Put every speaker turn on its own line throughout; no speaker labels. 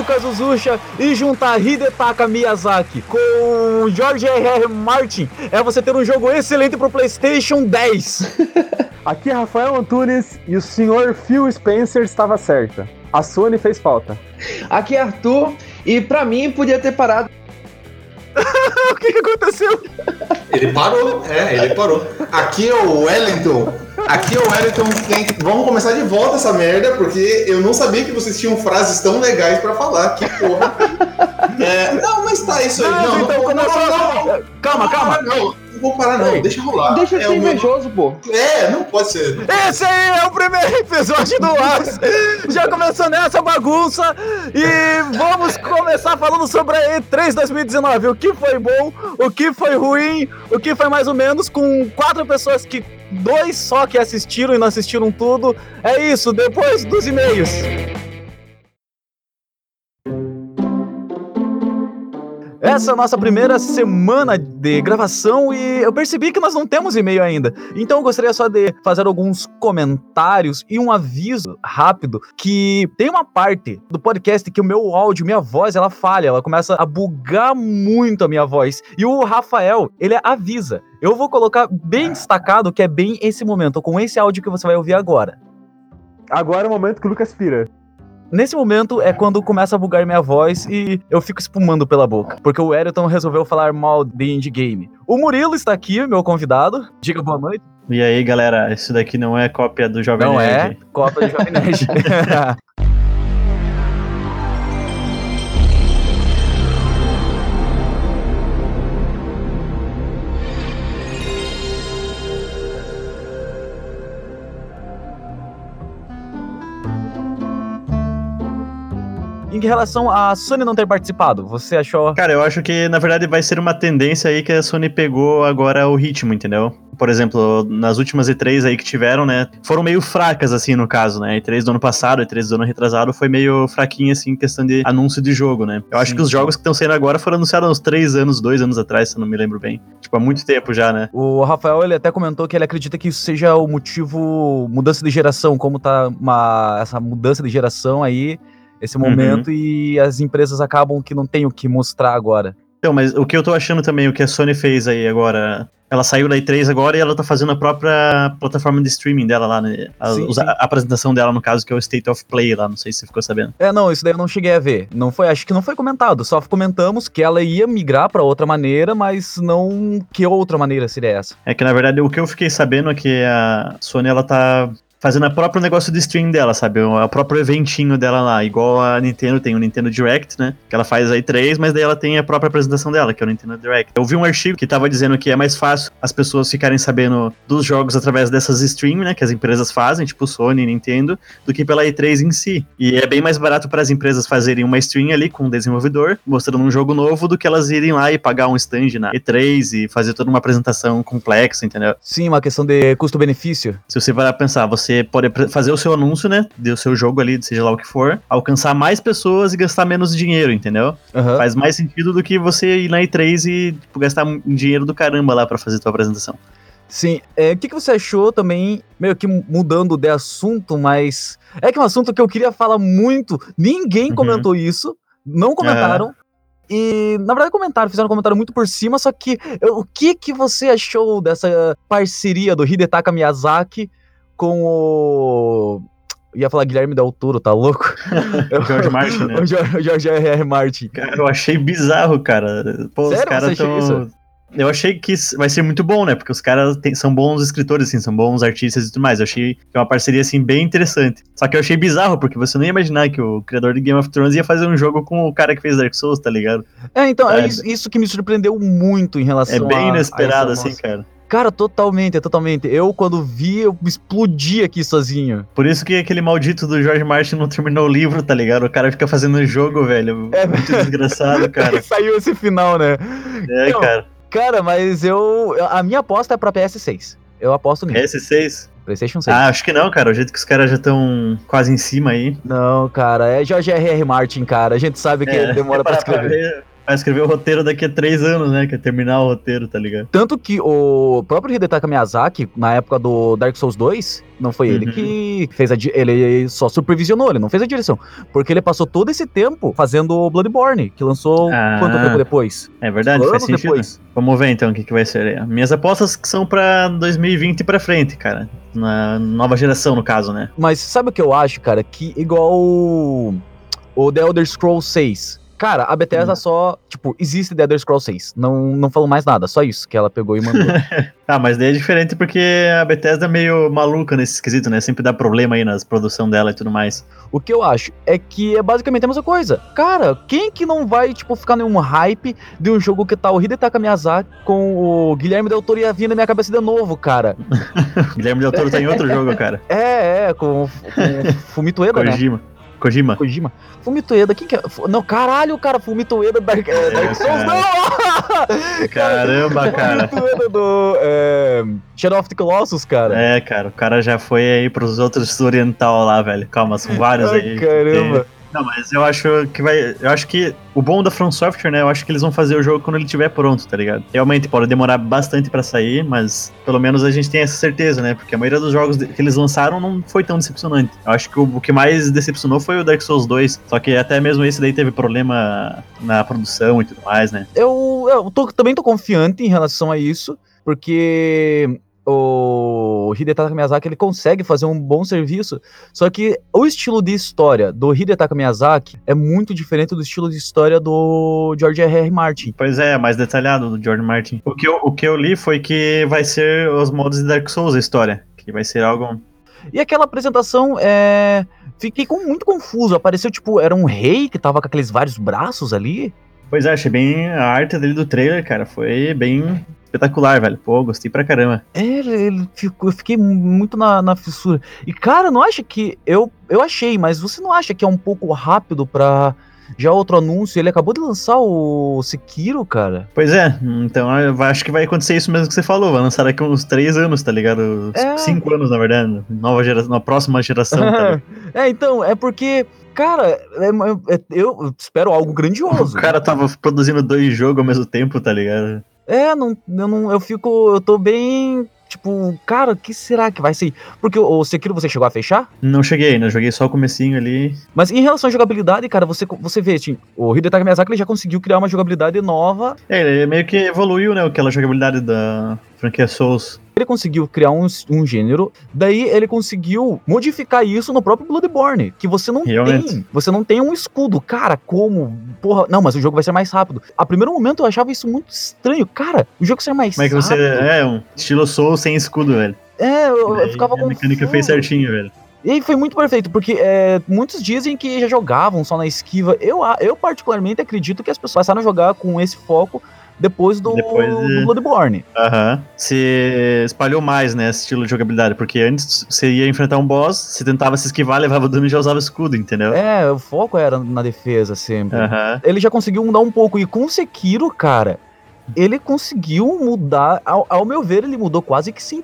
Lucas Uzucha e juntar Hidetaka Miyazaki com George R.R. Martin é você ter um jogo excelente pro PlayStation 10.
Aqui é Rafael Antunes e o senhor Phil Spencer estava certa. A Sony fez falta.
Aqui é Arthur e pra mim podia ter parado.
o que, que aconteceu?
Ele parou, é, ele parou. Aqui é o Wellington. Aqui é o Wellington. Tem... Vamos começar de volta essa merda, porque eu não sabia que vocês tinham frases tão legais pra falar. Que porra. É... Não, mas tá isso aí. Não, não,
então,
não, não, não,
não, Calma, calma.
Não, não vou parar, não. Deixa rolar.
Deixa de
é
ser
o meu-
invejoso, pô.
É, não pode ser.
Esse aí é o primeiro episódio do As. Já começou nessa bagunça e vamos começar falando sobre a E3 2019. O que foi bom, o que foi ruim, o que foi mais ou menos, com quatro pessoas que. Dois só que assistiram e não assistiram tudo. É isso, depois dos e-mails. Essa é a nossa primeira semana de gravação e eu percebi que nós não temos e-mail ainda. Então eu gostaria só de fazer alguns comentários e um aviso rápido que tem uma parte do podcast que o meu áudio, minha voz, ela falha, ela começa a bugar muito a minha voz. E o Rafael, ele avisa. Eu vou colocar bem destacado que é bem esse momento, com esse áudio que você vai ouvir agora.
Agora é o momento que o Lucas pira.
Nesse momento é quando começa a bugar minha voz e eu fico espumando pela boca. Porque o Eriton resolveu falar mal de indie game. O Murilo está aqui, meu convidado. Diga boa noite.
E aí, galera, isso daqui não é cópia do Jovem
Não
Nerd.
é Copa de Jovem Nerd. Em relação a Sony não ter participado, você achou.
Cara, eu acho que na verdade vai ser uma tendência aí que a Sony pegou agora o ritmo, entendeu? Por exemplo, nas últimas E3 aí que tiveram, né? Foram meio fracas, assim, no caso, né? E3 do ano passado, E3 do ano retrasado foi meio fraquinha, assim, em questão de anúncio de jogo, né? Eu acho
Sim,
que os jogos que estão saindo agora foram anunciados há uns 3 anos, 2 anos atrás, se eu não me lembro bem. Tipo, há muito tempo já, né?
O Rafael ele até comentou que ele acredita que isso seja o motivo mudança de geração, como tá uma, essa mudança de geração aí, esse momento, e as empresas acabam que não tem o que mostrar agora.
Então, mas o que eu tô achando também, o que a Sony fez aí agora, ela saiu da E3 agora e ela tá fazendo a própria plataforma de streaming dela lá, né? A,
Sim, sim.
a apresentação dela, no caso, que é o State of Play lá, não sei se você ficou sabendo.
É, não, isso daí eu não cheguei a ver. Não foi, acho que não foi comentado. Só comentamos que ela ia migrar pra outra maneira, mas não que outra maneira seria essa.
É que, na verdade, o que eu fiquei sabendo é que a Sony, ela tá fazendo o próprio negócio de stream dela, sabe? O, o próprio eventinho dela lá, igual a Nintendo tem o Nintendo Direct, né? Que ela faz aí três, mas daí ela tem a própria apresentação dela, que é o Nintendo Direct. Eu vi um artigo que tava dizendo que é mais fácil as pessoas ficarem sabendo dos jogos através dessas streams, né? Que as empresas fazem, tipo Sony e Nintendo, do que pela E3 em si. E é bem mais barato para as empresas fazerem uma stream ali com o desenvolvedor, mostrando um jogo novo, do que elas irem lá e pagar um stand na E3 e fazer toda uma apresentação complexa, entendeu?
Sim, uma questão de custo-benefício.
Se você parar pra pensar, você pode apre- fazer o seu anúncio, né? Do seu jogo ali, seja lá o que for, alcançar mais pessoas e gastar menos dinheiro, entendeu?
Aham.
Faz mais sentido do que você ir na E3 e tipo, gastar um dinheiro do caramba lá pra fazer tua apresentação.
Sim. É, o que, que você achou também, meio que mudando de assunto, mas. É que é um assunto que eu queria falar muito. Ninguém
Uhum.
comentou isso. Não comentaram. E, na verdade, comentaram, fizeram um comentário muito por cima, só que o que que você achou dessa parceria do Hidetaka Miyazaki com o. Ia falar Guilherme Del Toro, tá louco?
George Martin, né?
o George, R.R. Martin.
Cara, eu achei bizarro, cara. Pô, os
Sério?
caras
Você achou
tão. Eu achei que vai ser muito bom, né? Porque os caras têm- são bons escritores, assim, são bons artistas e tudo mais. Eu achei que é uma parceria, assim, bem interessante. Só que eu achei bizarro, porque você não ia imaginar que o criador de Game of Thrones ia fazer um jogo com o cara que fez Dark Souls, tá ligado?
É, então, é
É.
isso, que me surpreendeu muito em relação
É bem
a- a
inesperado,
essa
assim,
nossa-
cara.
Cara, totalmente, totalmente. Eu, quando vi, eu explodi aqui sozinho.
Por isso que aquele maldito do George Martin não terminou o livro, tá ligado? O cara fica fazendo jogo, velho.
É.
Muito desgraçado, cara.
Saiu esse final, né?
É,
Não.
cara.
Cara, mas eu. A minha aposta é pra PS6. Eu aposto nisso.
S6?
PlayStation 6.
Ah, acho que não, cara. O jeito que os caras já estão quase em cima aí.
Não, cara, é George R.R. Martin, cara. A gente sabe que
É,
demora pra
parar
escrever.
ver, vai escrever o roteiro daqui a três anos, né? Que é terminar o roteiro, tá ligado?
Tanto que o próprio Hidetaka Miyazaki, na época do Dark Souls 2, não foi ele
Uhum.
que fez a. Ele só supervisionou, ele não fez a direção. Porque ele passou todo esse tempo fazendo o Bloodborne, que lançou
Ah.
quanto tempo depois?
É verdade,
Anos
faz sentido.
depois.
Vamos ver então o que, que vai ser. Minhas apostas são pra 2020 e pra frente, cara. Na nova geração, no caso, né?
Mas sabe o que eu acho, cara? Que igual o, o The Elder Scrolls 6. Cara, a Bethesda
Hum.
só, tipo, existe The Elder Scrolls 6. Não, não falou mais nada, só isso que ela pegou e mandou.
Ah, mas daí é diferente porque a Bethesda é meio maluca nesse esquisito, né? Sempre dá problema aí nas produção dela e tudo mais.
o que eu acho é que é basicamente a mesma coisa. Cara, quem que não vai, tipo, ficar nenhum hype de um jogo que tá o Hidetaka Miyazaki com o Guilherme Del Toro ia vir na minha cabeça de novo, cara?
Guilherme Del Toro tá em outro jogo, cara.
É, é, com, com Fumito Ueda, né?
Kojima. Kojima.
Fumito Ueda, quem que é? Não, caralho, cara, Fumito Ueda Dark, é, Dark Souls, não!
Caramba, cara.
Fumito Ueda do é, Shadow of the Colossus, cara.
É, cara, o cara já foi aí pros outros oriental lá, velho. Calma, são vários
Ai,
aí.
caramba.
Não, mas eu acho que vai. Eu acho que o bom da From Software, né? Eu acho que eles vão fazer o jogo quando ele estiver pronto, tá ligado? Realmente pode demorar bastante pra sair, mas pelo menos a gente tem essa certeza, né? Porque a maioria dos jogos que eles lançaram não foi tão decepcionante. Eu acho que o, o que mais decepcionou foi o Dark Souls 2. Só que até mesmo esse daí teve problema na produção e tudo mais, né?
Eu, eu tô- também tô confiante em relação a isso, porque o Hidetaka Miyazaki ele consegue fazer um bom serviço, só que o estilo de história do Hidetaka Miyazaki é muito diferente do estilo de história do George R. R. Martin.
Pois é, mais detalhado do George Martin. O que, eu, o que eu li foi que vai ser os modos de Dark Souls a história. Que vai ser algo.
E aquela apresentação, é... fiquei com, muito confuso, apareceu tipo, era um rei que tava com aqueles vários braços ali,
Pois é, achei bem. A arte dele do trailer, cara, foi bem espetacular, velho. Pô, gostei pra caramba.
É, ele, ficou, eu fiquei muito na, na fissura. E, cara, não acha que. Eu, eu achei, mas você não acha que é um pouco rápido pra. Já outro anúncio? Ele acabou de lançar o Sekiro, cara.
Pois é, então eu acho que vai acontecer isso mesmo que você falou. Vai lançar daqui uns três anos, tá ligado?
É.
Cinco anos, na verdade. Nova geração, na próxima geração, tá
é, então, é porque. Cara, é- é- eu espero algo
O
grandioso.
cara tava produzindo dois jogos ao mesmo tempo, tá ligado?
É, não, eu não. Eu fico. Eu tô bem. Tipo, cara, o que será que vai ser? Porque o Sekiro você chegou a fechar?
Não cheguei, né? Joguei só o comecinho ali.
Mas em relação à jogabilidade, cara, você, você vê, tipo, o Hidetaka Miyazaki ele já conseguiu criar uma jogabilidade nova
É, ele meio que evoluiu, né? Aquela jogabilidade da franquia Souls.
ele conseguiu criar um, um gênero, daí ele conseguiu modificar isso no próprio Bloodborne, que você não
Realmente.
tem, você não tem um escudo, cara, como, porra, não, mas o jogo vai ser mais rápido. A primeiro momento eu achava isso muito estranho, cara, o jogo ser mais
Como é que você. É, um estilo Souls sem escudo, velho.
é, eu, eu ficava
a mecânica
confuso.
fez certinho, velho.
E foi muito perfeito, porque é, muitos dizem que já jogavam só na esquiva, eu, eu particularmente acredito que as pessoas passaram a jogar com esse foco depois do,
Depois de-
do Bloodborne.
Aham. Se espalhou mais, né, esse estilo de jogabilidade, porque antes você ia enfrentar um boss, você tentava se esquivar, levava dano e já usava escudo, entendeu?
É, o foco era na defesa sempre.
Aham.
ele já conseguiu mudar um pouco. E com o Sekiro, cara, ele conseguiu mudar. Ao, ao meu ver, ele mudou quase que 100%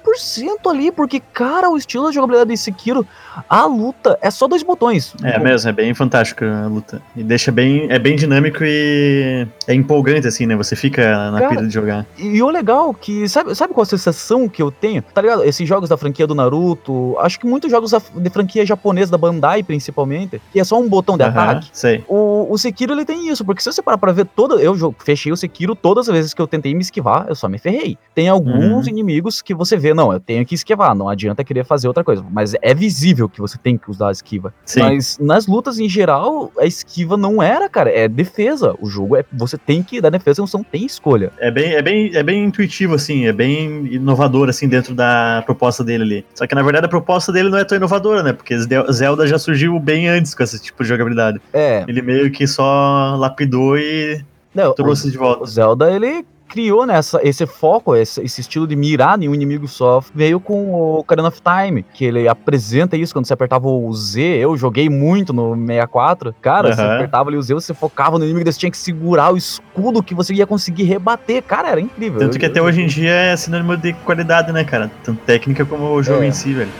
ali. Porque, cara, o estilo de jogabilidade de Sekiro, a luta é só dois botões.
É mesmo, é bem fantástico a luta. E deixa bem. É bem dinâmico e é empolgante, assim, né? Você fica na
Cara,
pira de jogar.
E o legal que. Sabe, sabe qual a sensação que eu tenho? Tá ligado? Esses jogos da franquia do Naruto. Acho que muitos jogos de franquia japonesa, da Bandai principalmente, que é só um botão de
Aham,
ataque.
Sei.
O, o Sekiro ele tem isso, porque se você parar pra ver toda. Eu fechei o Sekiro todas as vezes que eu tentei me esquivar, eu só me ferrei. Tem alguns
Uhum.
inimigos que você vê, não, eu tenho que esquivar, não adianta querer fazer outra coisa. Mas é visível que você tem que usar a esquiva.
Sim.
Mas nas lutas em geral, a esquiva não era, cara, é defesa. O jogo é. Você tem que dar defesa, você não tem escolha.
É bem, é, bem, é bem intuitivo, assim, é bem inovador, assim, dentro da proposta dele ali. Só que, na verdade, a proposta dele não é tão inovadora, né? Porque Zelda- já surgiu bem antes com esse tipo de jogabilidade.
É.
Ele meio que só lapidou e
Não,
trouxe de
o,
volta.
o Zelda, ele criou nessa esse foco, esse, esse estilo de mirar em um inimigo só, veio com o Ocarina of Time, que ele apresenta isso quando você apertava o Z. Eu joguei muito no 64. Cara, você
Aham.
apertava ali o Z, você focava no inimigo, você tinha que segurar o escudo que você ia conseguir rebater. Cara, era incrível.
Tanto que até hoje em dia é sinônimo de qualidade, né, cara? Tanto técnica como o jogo
É.
em si, velho.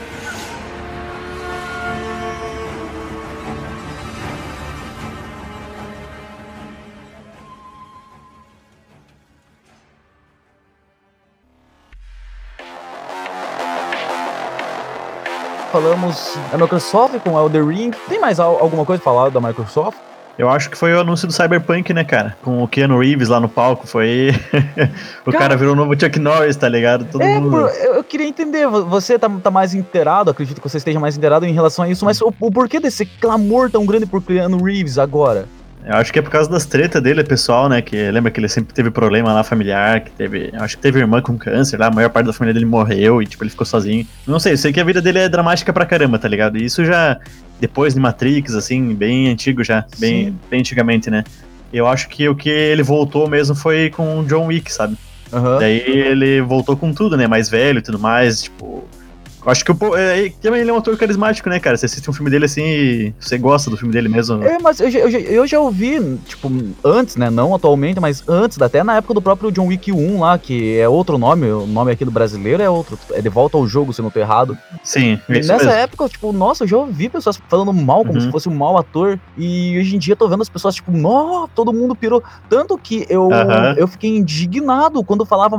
Falamos da Microsoft com Elder Ring. Tem mais al- alguma coisa falar da Microsoft?
Eu acho que foi o anúncio do Cyberpunk, né, cara? Com o Keanu Reeves lá no palco. Foi. o
Cara-
cara virou o novo Chuck Norris, tá ligado? Todo
É,
mundo.
por- eu, eu queria entender, vo- você tá, tá mais inteirado, acredito que você esteja mais inteirado em relação a isso, mas o, o porquê desse clamor tão grande por Keanu Reeves agora?
Eu acho que é por causa das tretas dele, pessoal, né? Que lembra que ele sempre teve problema lá familiar, que teve. Acho que teve irmã com câncer lá, a maior parte da família dele morreu e, tipo, ele ficou sozinho. Não sei, eu sei que a vida dele é dramática pra caramba, tá ligado? E isso já. Depois de Matrix, assim, bem antigo já, bem,
Sim.
bem antigamente, né? Eu acho que o que ele voltou mesmo foi com o John Wick, sabe?
Aham.
Daí ele voltou com tudo, né? Mais velho e tudo mais, tipo. Acho que o, é, também ele é um ator carismático, né, cara? Você assiste um filme dele assim e você gosta do filme dele mesmo.
É, mas eu, já- eu, eu já ouvi, tipo, antes, né? Não atualmente, mas antes, até na época do próprio John Wick 1 lá, que é outro nome, o nome aqui do brasileiro é outro. É de volta ao jogo, se não tô errado.
Sim, isso
nessa
mesmo.
época, tipo, nossa, eu já ouvi pessoas falando mal, como
Uhum.
se fosse um mau ator. E hoje em dia eu tô vendo as pessoas, tipo, nó, todo mundo pirou. Tanto que eu,
Aham.
eu fiquei indignado quando falava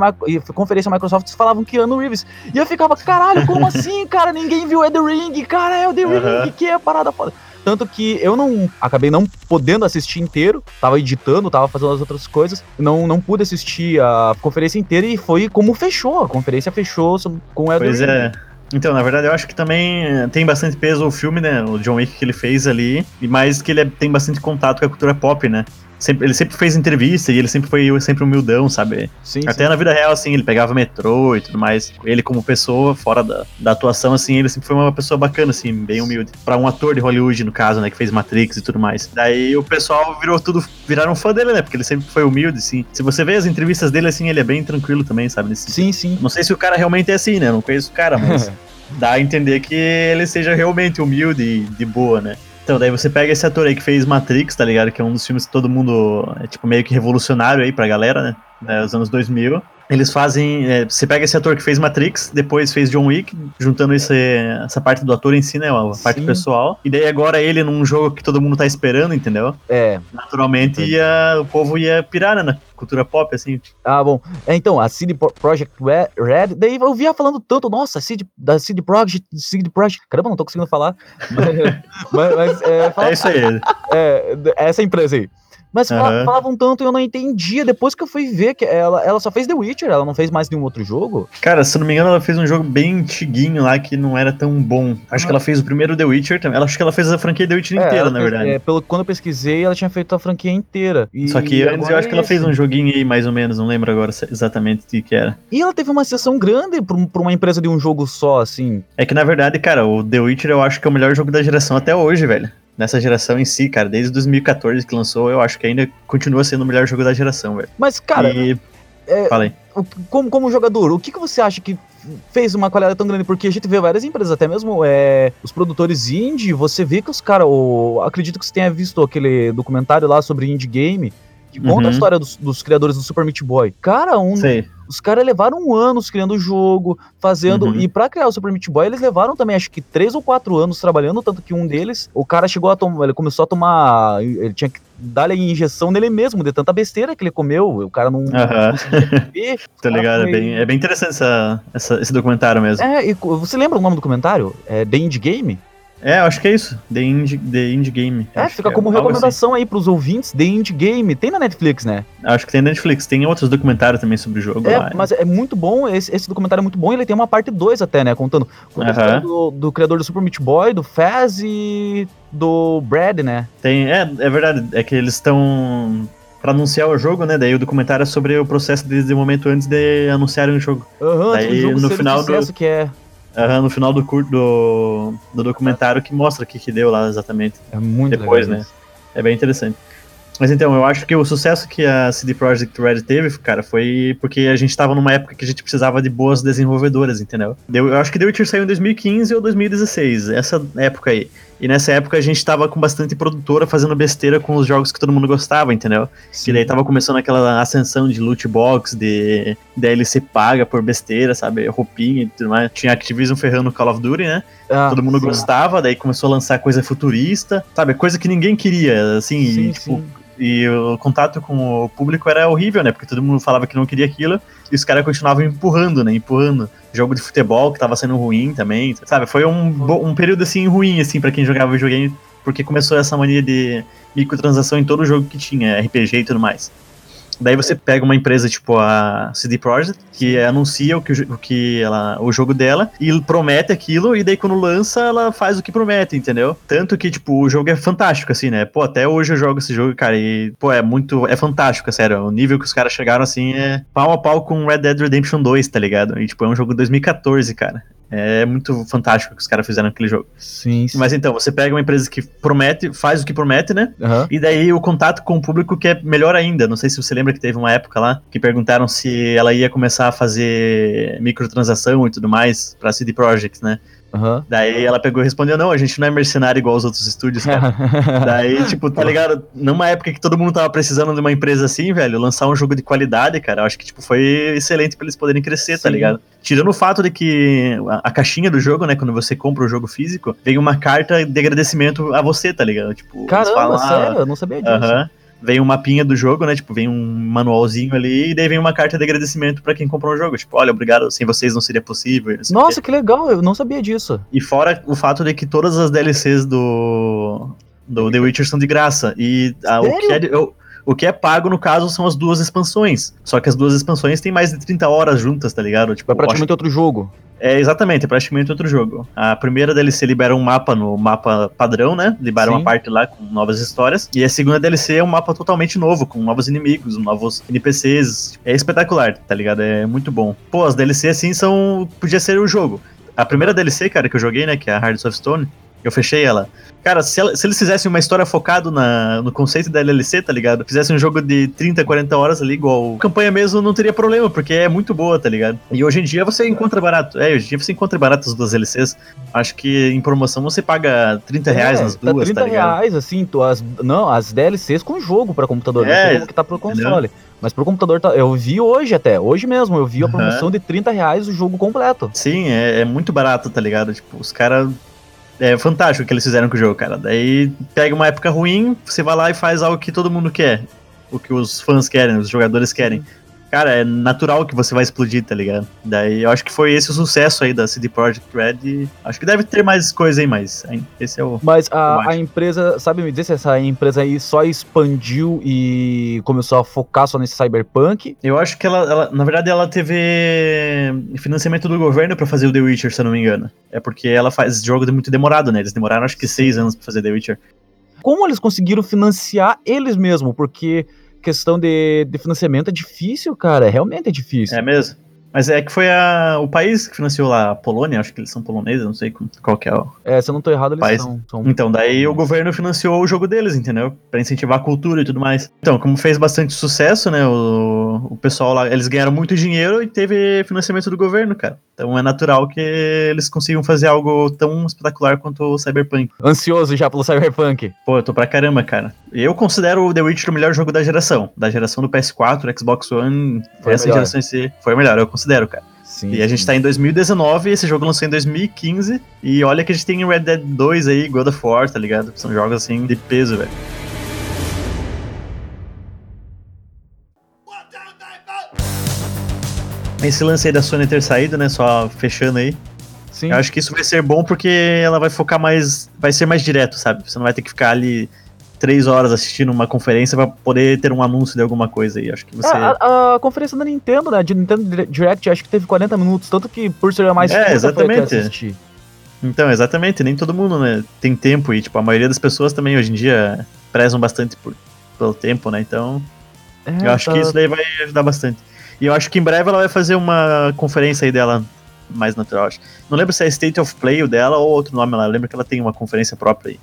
conferência Microsoft, eles falavam Keanu Reeves. E eu ficava, caralho, como assim, cara? Ninguém viu Ed Ring, cara, é o The Ring,
Aham.
que é a parada foda. Tanto que eu não acabei não podendo assistir inteiro, tava editando, tava fazendo as outras coisas, não, não pude assistir a conferência inteira e foi como fechou. A conferência fechou com o Ed
Pois
Ring.
é. Então, na verdade, eu acho que também eh, tem bastante peso o filme, né? O John Wick que ele fez ali, e mais que ele é- tem bastante contato com a cultura pop, né? Sempre, ele sempre fez entrevista e ele sempre foi sempre humildão, sabe?
Sim,
Até
sim.
na vida real, assim, ele pegava metrô e tudo mais. Ele, como pessoa, fora da, da atuação, assim, ele sempre foi uma pessoa bacana, assim, bem humilde. Pra um ator de Hollywood, no caso, né, que fez Matrix e tudo mais. Daí o pessoal virou tudo, viraram fã dele, né? Porque ele sempre foi humilde, assim. Se você vê as entrevistas dele, assim, ele é bem tranquilo também, sabe? Nesse
Sim, sim.
não sei se o cara realmente é assim, né? Eu Não conheço o cara, mas dá a entender que ele seja realmente humilde e de boa, né? Então, daí você pega esse ator aí que fez Matrix, tá ligado? Que é um dos filmes que todo mundo é, tipo, meio que revolucionário aí pra galera, né? né? Os anos 2000. Eles fazem. é, você pega esse ator que fez Matrix, depois fez John Wick, juntando esse, essa parte do ator em si, né? A parte
Sim.
pessoal. E daí agora ele num jogo que todo mundo tá esperando, entendeu?
É.
Naturalmente ia, o povo ia pirar, né? Na cultura pop, assim.
Ah, bom. É, então, a CD Pro- Projekt Re- Red, daí eu via falando tanto, nossa, CD, da CD Projekt, CD Projekt, caramba, não tô conseguindo falar. mas, mas, é, fala-
É isso aí.
é, d- essa empresa aí. Mas
Aham.
falavam tanto e eu não entendia. Depois que eu fui ver que ela, ela só fez The Witcher, ela não fez mais nenhum outro jogo.
Cara, se eu não me engano, ela fez um jogo bem antiguinho lá que não era tão bom. Acho que ela fez o primeiro The Witcher também. Ela acho que ela fez a franquia The Witcher
É,
inteira, na
fez-
verdade.
é, pelo, quando eu pesquisei, ela tinha feito a franquia inteira. E
Só que antes eu acho que
é
ela fez
esse.
um joguinho aí, mais ou menos, não lembro agora exatamente o que que era.
E ela teve uma sessão grande pra, pra uma empresa de um jogo só, assim.
É que na verdade, cara, o The Witcher eu acho que é o melhor jogo da geração até hoje, velho. Nessa geração em si, cara, desde 2014 que lançou, eu acho que ainda continua sendo o melhor jogo da geração, velho.
Mas, cara,
e...
é-
Fala aí.
o- como, como jogador, o que, que você acha que fez uma qualidade tão grande? Porque a gente vê várias empresas, até mesmo é, os produtores indie, você vê que os caras. Acredito que você tenha visto aquele documentário lá sobre indie game. Que conta
Uhum.
a história dos, dos criadores do Super Meat Boy. Cara, um,
Sei.
os caras levaram anos criando o jogo, fazendo.
Uhum.
E pra criar o Super Meat Boy, eles levaram também, acho que três ou quatro anos trabalhando. Tanto que um deles, o cara chegou a tomar. Ele começou a tomar. Ele tinha que dar a injeção nele mesmo, de tanta besteira que ele comeu. O cara não, não
Aham.
conseguia.
Tô ligado, é
foi-
bem, é bem interessante essa, essa- esse documentário mesmo.
É, e você lembra o nome do comentário? É The Indie Game?
É, acho que é isso. The Indie, The Indie Game.
É, fica
que
como
assim.
recomendação aí pros ouvintes, The Indie Game. Tem na Netflix, né?
Acho que tem na Netflix. Tem outros documentários também sobre o jogo lá.
É, mas é muito bom, esse, esse documentário é muito bom, ele tem uma parte 2 até, né, contando,
Aham.
história do, do criador do Super Meat Boy, do Faz e do Brad, né?
Tem, é, é verdade. É que eles estão pra anunciar o jogo, né? Daí o documentário é sobre o processo desde o momento antes de anunciarem o jogo.
Aham,
Daí,
aquele jogo
no
ser
final
o sucesso que é,
No final do, do, do documentário que mostra o que, que deu lá exatamente.
é muito
Depois,
legal
né?
isso.
É bem interessante. Mas então, eu acho que o sucesso que a CD Projekt Red teve, cara, foi porque a gente tava numa época que a gente precisava de boas desenvolvedoras, entendeu? Deu- Eu acho que The Witcher saiu em 2015 ou 2016, essa época aí. E nessa época a gente tava com bastante produtora fazendo besteira com os jogos que todo mundo gostava, entendeu? Que daí tava começando aquela ascensão de loot box, de DLC paga por besteira, sabe? Roupinha e tudo mais. Tinha Activision ferrando Call of Duty, né?
Ah,
Todo mundo
sim.
gostava, daí começou a lançar coisa futurista, sabe? Coisa que ninguém queria, assim,
Sim,
e, tipo,
sim.
E o contato com o público era horrível, né? Porque todo mundo falava que não queria aquilo e os caras continuavam empurrando, né? Empurrando. Jogo de futebol que tava sendo ruim também, sabe? Foi um, um período assim ruim, assim, pra quem jogava videogame, porque começou essa mania de microtransação em todo jogo que tinha, RPG e tudo mais. Daí você pega uma empresa tipo a CD Projekt, que anuncia o que, o que ela, o jogo dela e promete aquilo, e daí quando lança, ela faz o que promete, entendeu? Tanto que, tipo, o jogo é fantástico, assim, né? Pô, até hoje eu jogo esse jogo, cara, e, pô, é muito. É fantástico, sério. O nível que os caras chegaram, assim, é pau a pau com Red Dead Redemption 2, tá ligado? E, tipo, é um jogo de 2014, cara. É muito fantástico o que os caras fizeram naquele jogo.
Sim, sim.
Mas então, você pega uma empresa que promete, faz o que promete, né?
Aham.
E daí o contato com o público que é melhor ainda. Não sei se você lembra que teve uma época lá que perguntaram se ela ia começar a fazer microtransação e tudo mais pra CD Projekt, né?
Aham.
Daí ela pegou e respondeu: Não, a gente não é mercenário igual os outros estúdios, cara. Daí, tipo, tá ligado? Numa época que todo mundo tava precisando de uma empresa assim, velho, lançar um jogo de qualidade, cara, eu acho que, tipo, foi excelente pra eles poderem crescer, tá
Sim.
ligado? Tirando o fato de que a, a caixinha do jogo, né, quando você compra o jogo físico, vem uma carta de agradecimento a você, tá ligado? Tipo,
Caramba,
falam, ah,
sério? Eu não sabia disso.
Aham. Vem um mapinha do jogo, né? Tipo, vem um manualzinho ali e daí vem uma carta de agradecimento pra quem comprou o jogo. Tipo, olha, obrigado, sem vocês não seria possível. não.
Nossa, que legal, eu não sabia disso.
E fora o fato de que todas as DLCs do, do The Witcher são de graça. E ah, o, que é, de- o, que é pago, no caso, são as duas expansões. Só que as duas expansões têm mais de 30 horas juntas, tá ligado? Tipo,
É praticamente outro jogo.
é, exatamente, é praticamente outro jogo. A primeira DLC libera um mapa no mapa padrão, né? Libera
Sim.
uma parte lá com novas histórias. E a segunda DLC é um mapa totalmente novo, com novos inimigos, novos NPCs. É espetacular, tá ligado? É muito bom. Pô, as DLC assim são. Podia ser o jogo. A primeira DLC, cara, que eu joguei, né? Que é a Hearts of Stone. Eu fechei ela. Cara, se, ela- se eles fizessem uma história focado na, no conceito da DLC, tá ligado? Fizessem um jogo de 30, 40 horas ali, igual. Campanha mesmo não teria problema, porque é muito boa, tá ligado? E hoje em dia você encontra barato. É, hoje em dia você encontra barato as duas DLCs. Acho que em promoção você paga 30 reais
É,
nas
tá
duas,
30
tá ligado?
reais, assim, tu, as, não, as DLCs com jogo pra computador,
É,
que tá pro console. Mas pro computador, tá, eu vi hoje até, hoje mesmo, eu vi a promoção de 30 reais o jogo completo.
Sim, é, é muito barato, tá ligado? Tipo, os caras. É fantástico o que eles fizeram com o jogo, cara. Daí pega uma época ruim, você vai lá e faz algo que todo mundo quer. O que os fãs querem, os jogadores querem. Cara, é natural que você vai explodir, tá ligado? Daí eu acho que foi esse o sucesso aí da CD Projekt Red. E acho que deve ter mais coisa aí, mas esse é o.
Mas a, a empresa, sabe me dizer se essa empresa aí só expandiu e começou a focar só nesse cyberpunk?
Eu acho que ela, ela- na verdade, ela teve financiamento do governo pra fazer o The Witcher, se eu não me engano. É porque ela faz jogo de muito demorado, né? Eles demoraram acho que seis anos pra fazer The Witcher.
Como eles conseguiram financiar eles mesmos? Porque questão de, de financiamento é difícil, cara, realmente é difícil.
É mesmo? Mas é que foi a, o país que financiou lá, a Polônia, acho que eles são poloneses, não sei qual que é o.
É, se eu não tô errado, eles
País.
são. são-
Então, daí o governo financiou o jogo deles, entendeu? Pra incentivar a cultura e tudo mais. Então, como fez bastante sucesso, né? O, o pessoal lá, eles ganharam muito dinheiro e teve financiamento do governo, cara. Então é natural que eles consigam fazer algo tão espetacular quanto o Cyberpunk.
Ansioso já pelo cyberpunk.
Pô, eu tô pra caramba, cara. Eu considero o The Witcher o melhor jogo da geração. Da geração do PS4, Xbox One,
Foi
essa
melhor.
geração em si foi o melhor, eu considero, cara.
Sim.
E a gente tá em 2019, esse jogo lançou em 2015. E olha que a gente tem Red Dead 2 aí, God of War, tá ligado? São jogos assim de peso, velho. Esse lance aí da Sony ter saído, né? Só fechando aí.
Sim.
Eu acho que isso vai ser bom porque ela vai focar mais. Vai ser mais direto, sabe? Você não vai ter que ficar ali três horas assistindo uma conferência pra poder ter um anúncio de alguma coisa aí. Acho que você.
Ah, a, a conferência da Nintendo, né? De Nintendo Dire- Direct, acho que teve 40 minutos, tanto que por ser a mais
É,
a
exatamente. Então, exatamente, nem todo mundo, né, tem tempo e, tipo, a maioria das pessoas também hoje em dia prezam bastante por, pelo tempo, né, então
É,
eu acho
tá-
que isso daí vai ajudar bastante. E eu acho que em breve ela vai fazer uma conferência aí dela mais natural, acho. Não lembro se é State of Play o dela ou outro nome lá, eu lembro que ela tem uma conferência própria aí.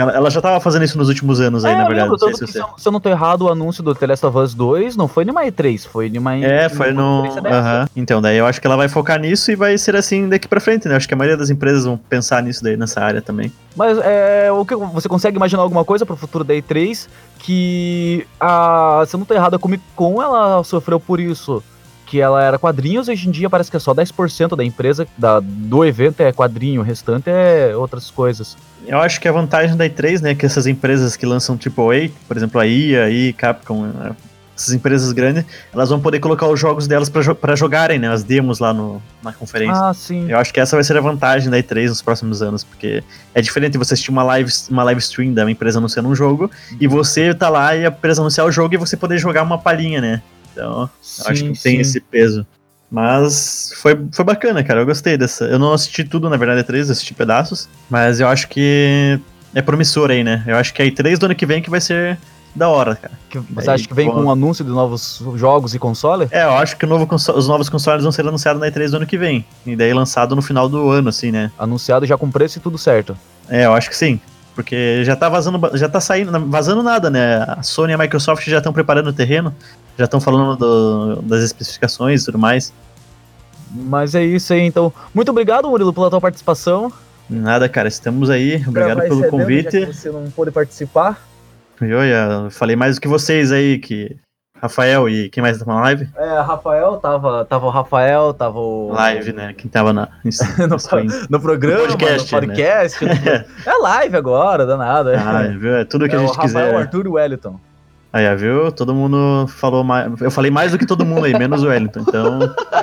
Ela, ela já tava fazendo isso nos últimos anos aí,
É,
na verdade,
lembro,
se
se, eu, não tô errado, o anúncio do The Last of Us 2 não foi numa E3, foi numa
É, foi no. Aham. Então, daí eu acho que ela vai focar nisso e vai ser assim daqui pra frente, né? Acho que a maioria das empresas vão pensar nisso daí, nessa área também.
Mas é, o que você consegue imaginar alguma coisa pro futuro da E3 que a, se eu não tô errado, a Comic Con ela sofreu por isso. Que ela era quadrinhos, hoje em dia parece que é só 10% da empresa, da, do evento é quadrinho, o restante é outras coisas.
Eu acho que a vantagem da E3, né, que essas empresas que lançam AAA, por exemplo, a EA, a Capcom, né, essas empresas grandes, elas vão poder colocar os jogos delas pra, jo jogarem, né, as demos lá no, na conferência.
Ah, sim.
Eu acho que essa vai ser a vantagem da E3 nos próximos anos, porque é diferente você assistir uma live, uma live stream da empresa anunciando um jogo, e você tá lá e a empresa anunciar o jogo e você poder jogar uma palhinha, né? Então, eu acho que tem esse peso. Mas foi, foi bacana, cara. Eu gostei dessa. Eu não assisti tudo, na verdade, E3, eu assisti pedaços. Mas eu acho que é promissor aí, né? Eu acho que a E3 do ano que vem que vai ser da hora, cara.
Que você acha que vem com um anúncio de novos jogos e console?
É, eu acho que novo os novos consoles vão ser anunciados na E3 do ano que vem. E daí lançado no final do ano, assim, né?
Anunciado já com preço e tudo certo.
É, eu acho que sim. Porque já tá vazando, já tá saindo, vazando nada, né? A Sony e a Microsoft já estão preparando o terreno, já estão falando do, das especificações e tudo mais.
Mas é isso aí, então. Muito obrigado, Murilo, pela tua participação.
Nada, cara, estamos aí. Obrigado pelo convite.
você não pôde participar.
Eu, eu falei mais do que vocês aí, que Rafael e quem mais tá na live?
É, Rafael, tava, tava o Rafael, tava o.
Live, né? Quem tava na,
no, no, programa, no podcast. No podcast né? é live agora, danado.
Ah, viu? É tudo que é a gente
o Rafael,
quiser.
Arthur e Wellington.
Aí, viu? Todo mundo falou mais. Eu falei mais do que todo mundo aí, menos o Wellington. Então.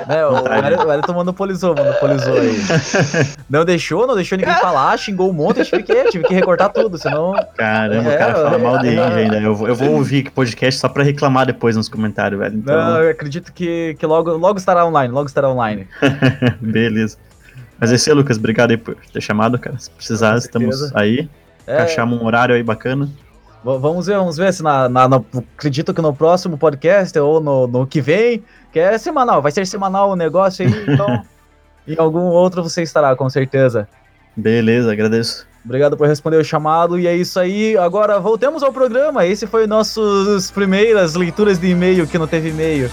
É, o, Wellington, o Wellington monopolizou, monopolizou aí. Não deixou, não deixou ninguém falar, xingou um monte, eu tive que, tive que recortar tudo, senão.
Caramba, é, o cara fala é, mal de é, ainda. Eu, vou, eu vou ouvir que podcast só pra reclamar depois nos comentários, velho. Então...
Não, eu acredito que, que logo, logo estará online, logo estará online.
Beleza. Mas é isso aí, Lucas. Obrigado aí por ter chamado, cara. Se precisar, estamos aí. É... Achamos um horário aí bacana.
Vamos ver, vamos ver se na, na, na, acredito que no próximo podcast ou no, no que vem, que é semanal, vai ser semanal o negócio aí, então em algum outro você estará, com certeza.
Beleza, agradeço.
Obrigado por responder o chamado e é isso aí. Agora voltemos ao programa. Esse foi nossas primeiras leituras de e-mail que não teve e-mail.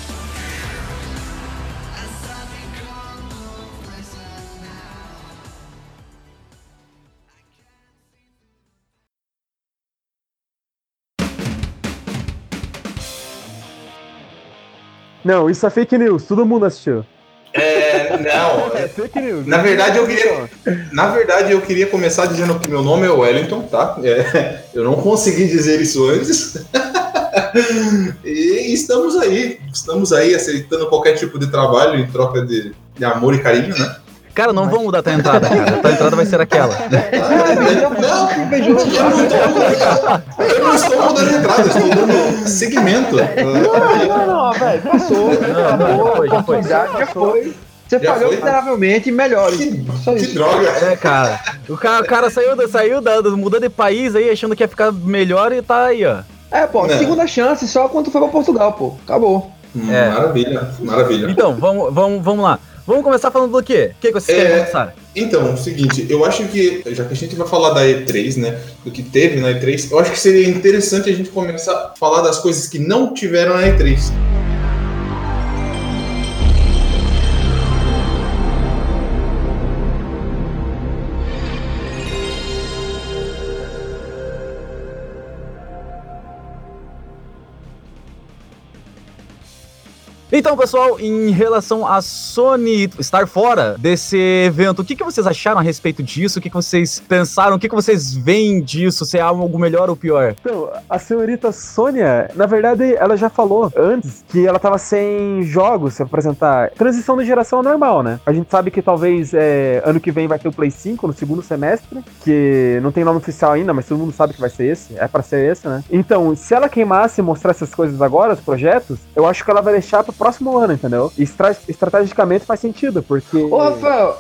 Não, isso é fake news, todo mundo assistiu.
É, não.
É fake news.
Na verdade, eu queria, na verdade, eu queria começar dizendo que meu nome é Wellington, tá? É, eu não consegui dizer isso antes. e estamos aí, estamos aí aceitando qualquer tipo de trabalho em troca de, de amor e carinho, né?
Cara, não vamos mudar a tua entrada, cara. A tua entrada vai ser aquela.
Eu não estou mudando a entrada, estou dando segmento.
Não, não, não, velho. Passou.
Não, não, já foi,
já foi. Já foi. Você Já falhou miseravelmente melhor. Que,
que droga.
É, cara. O cara, o cara saiu, saiu da, mudou de país aí, achando que ia ficar melhor e tá aí, ó.
É, pô, é. segunda chance só quando foi pra Portugal, pô. Acabou.
Hum, é. Maravilha, maravilha.
Então, vamos, vamos, vamos lá. Vamos começar falando do quê? O que, que vocês é, querem começar?
Então, o seguinte, eu acho que, já que a gente vai falar da E3, né, do que teve na E3, eu acho que seria interessante a gente começar a falar das coisas que não tiveram na E3.
Então, pessoal, em relação a Sony estar fora desse evento, o que, que vocês acharam a respeito disso? O que, que vocês pensaram? O que, que vocês veem disso? Se é algo melhor ou pior?
Então, a senhorita Sônia, na verdade, ela já falou antes que ela tava sem jogos se apresentar. Transição de geração é normal, né? A gente sabe que talvez é, ano que vem vai ter o Play 5 no segundo semestre, que não tem nome oficial ainda, mas todo mundo sabe que vai ser esse. É para ser esse, né? Então, se ela queimasse e mostrar essas coisas agora, os projetos, eu acho que ela vai deixar pro próximo ano, entendeu? Estra estrategicamente faz sentido, porque.
Ô, Rafael,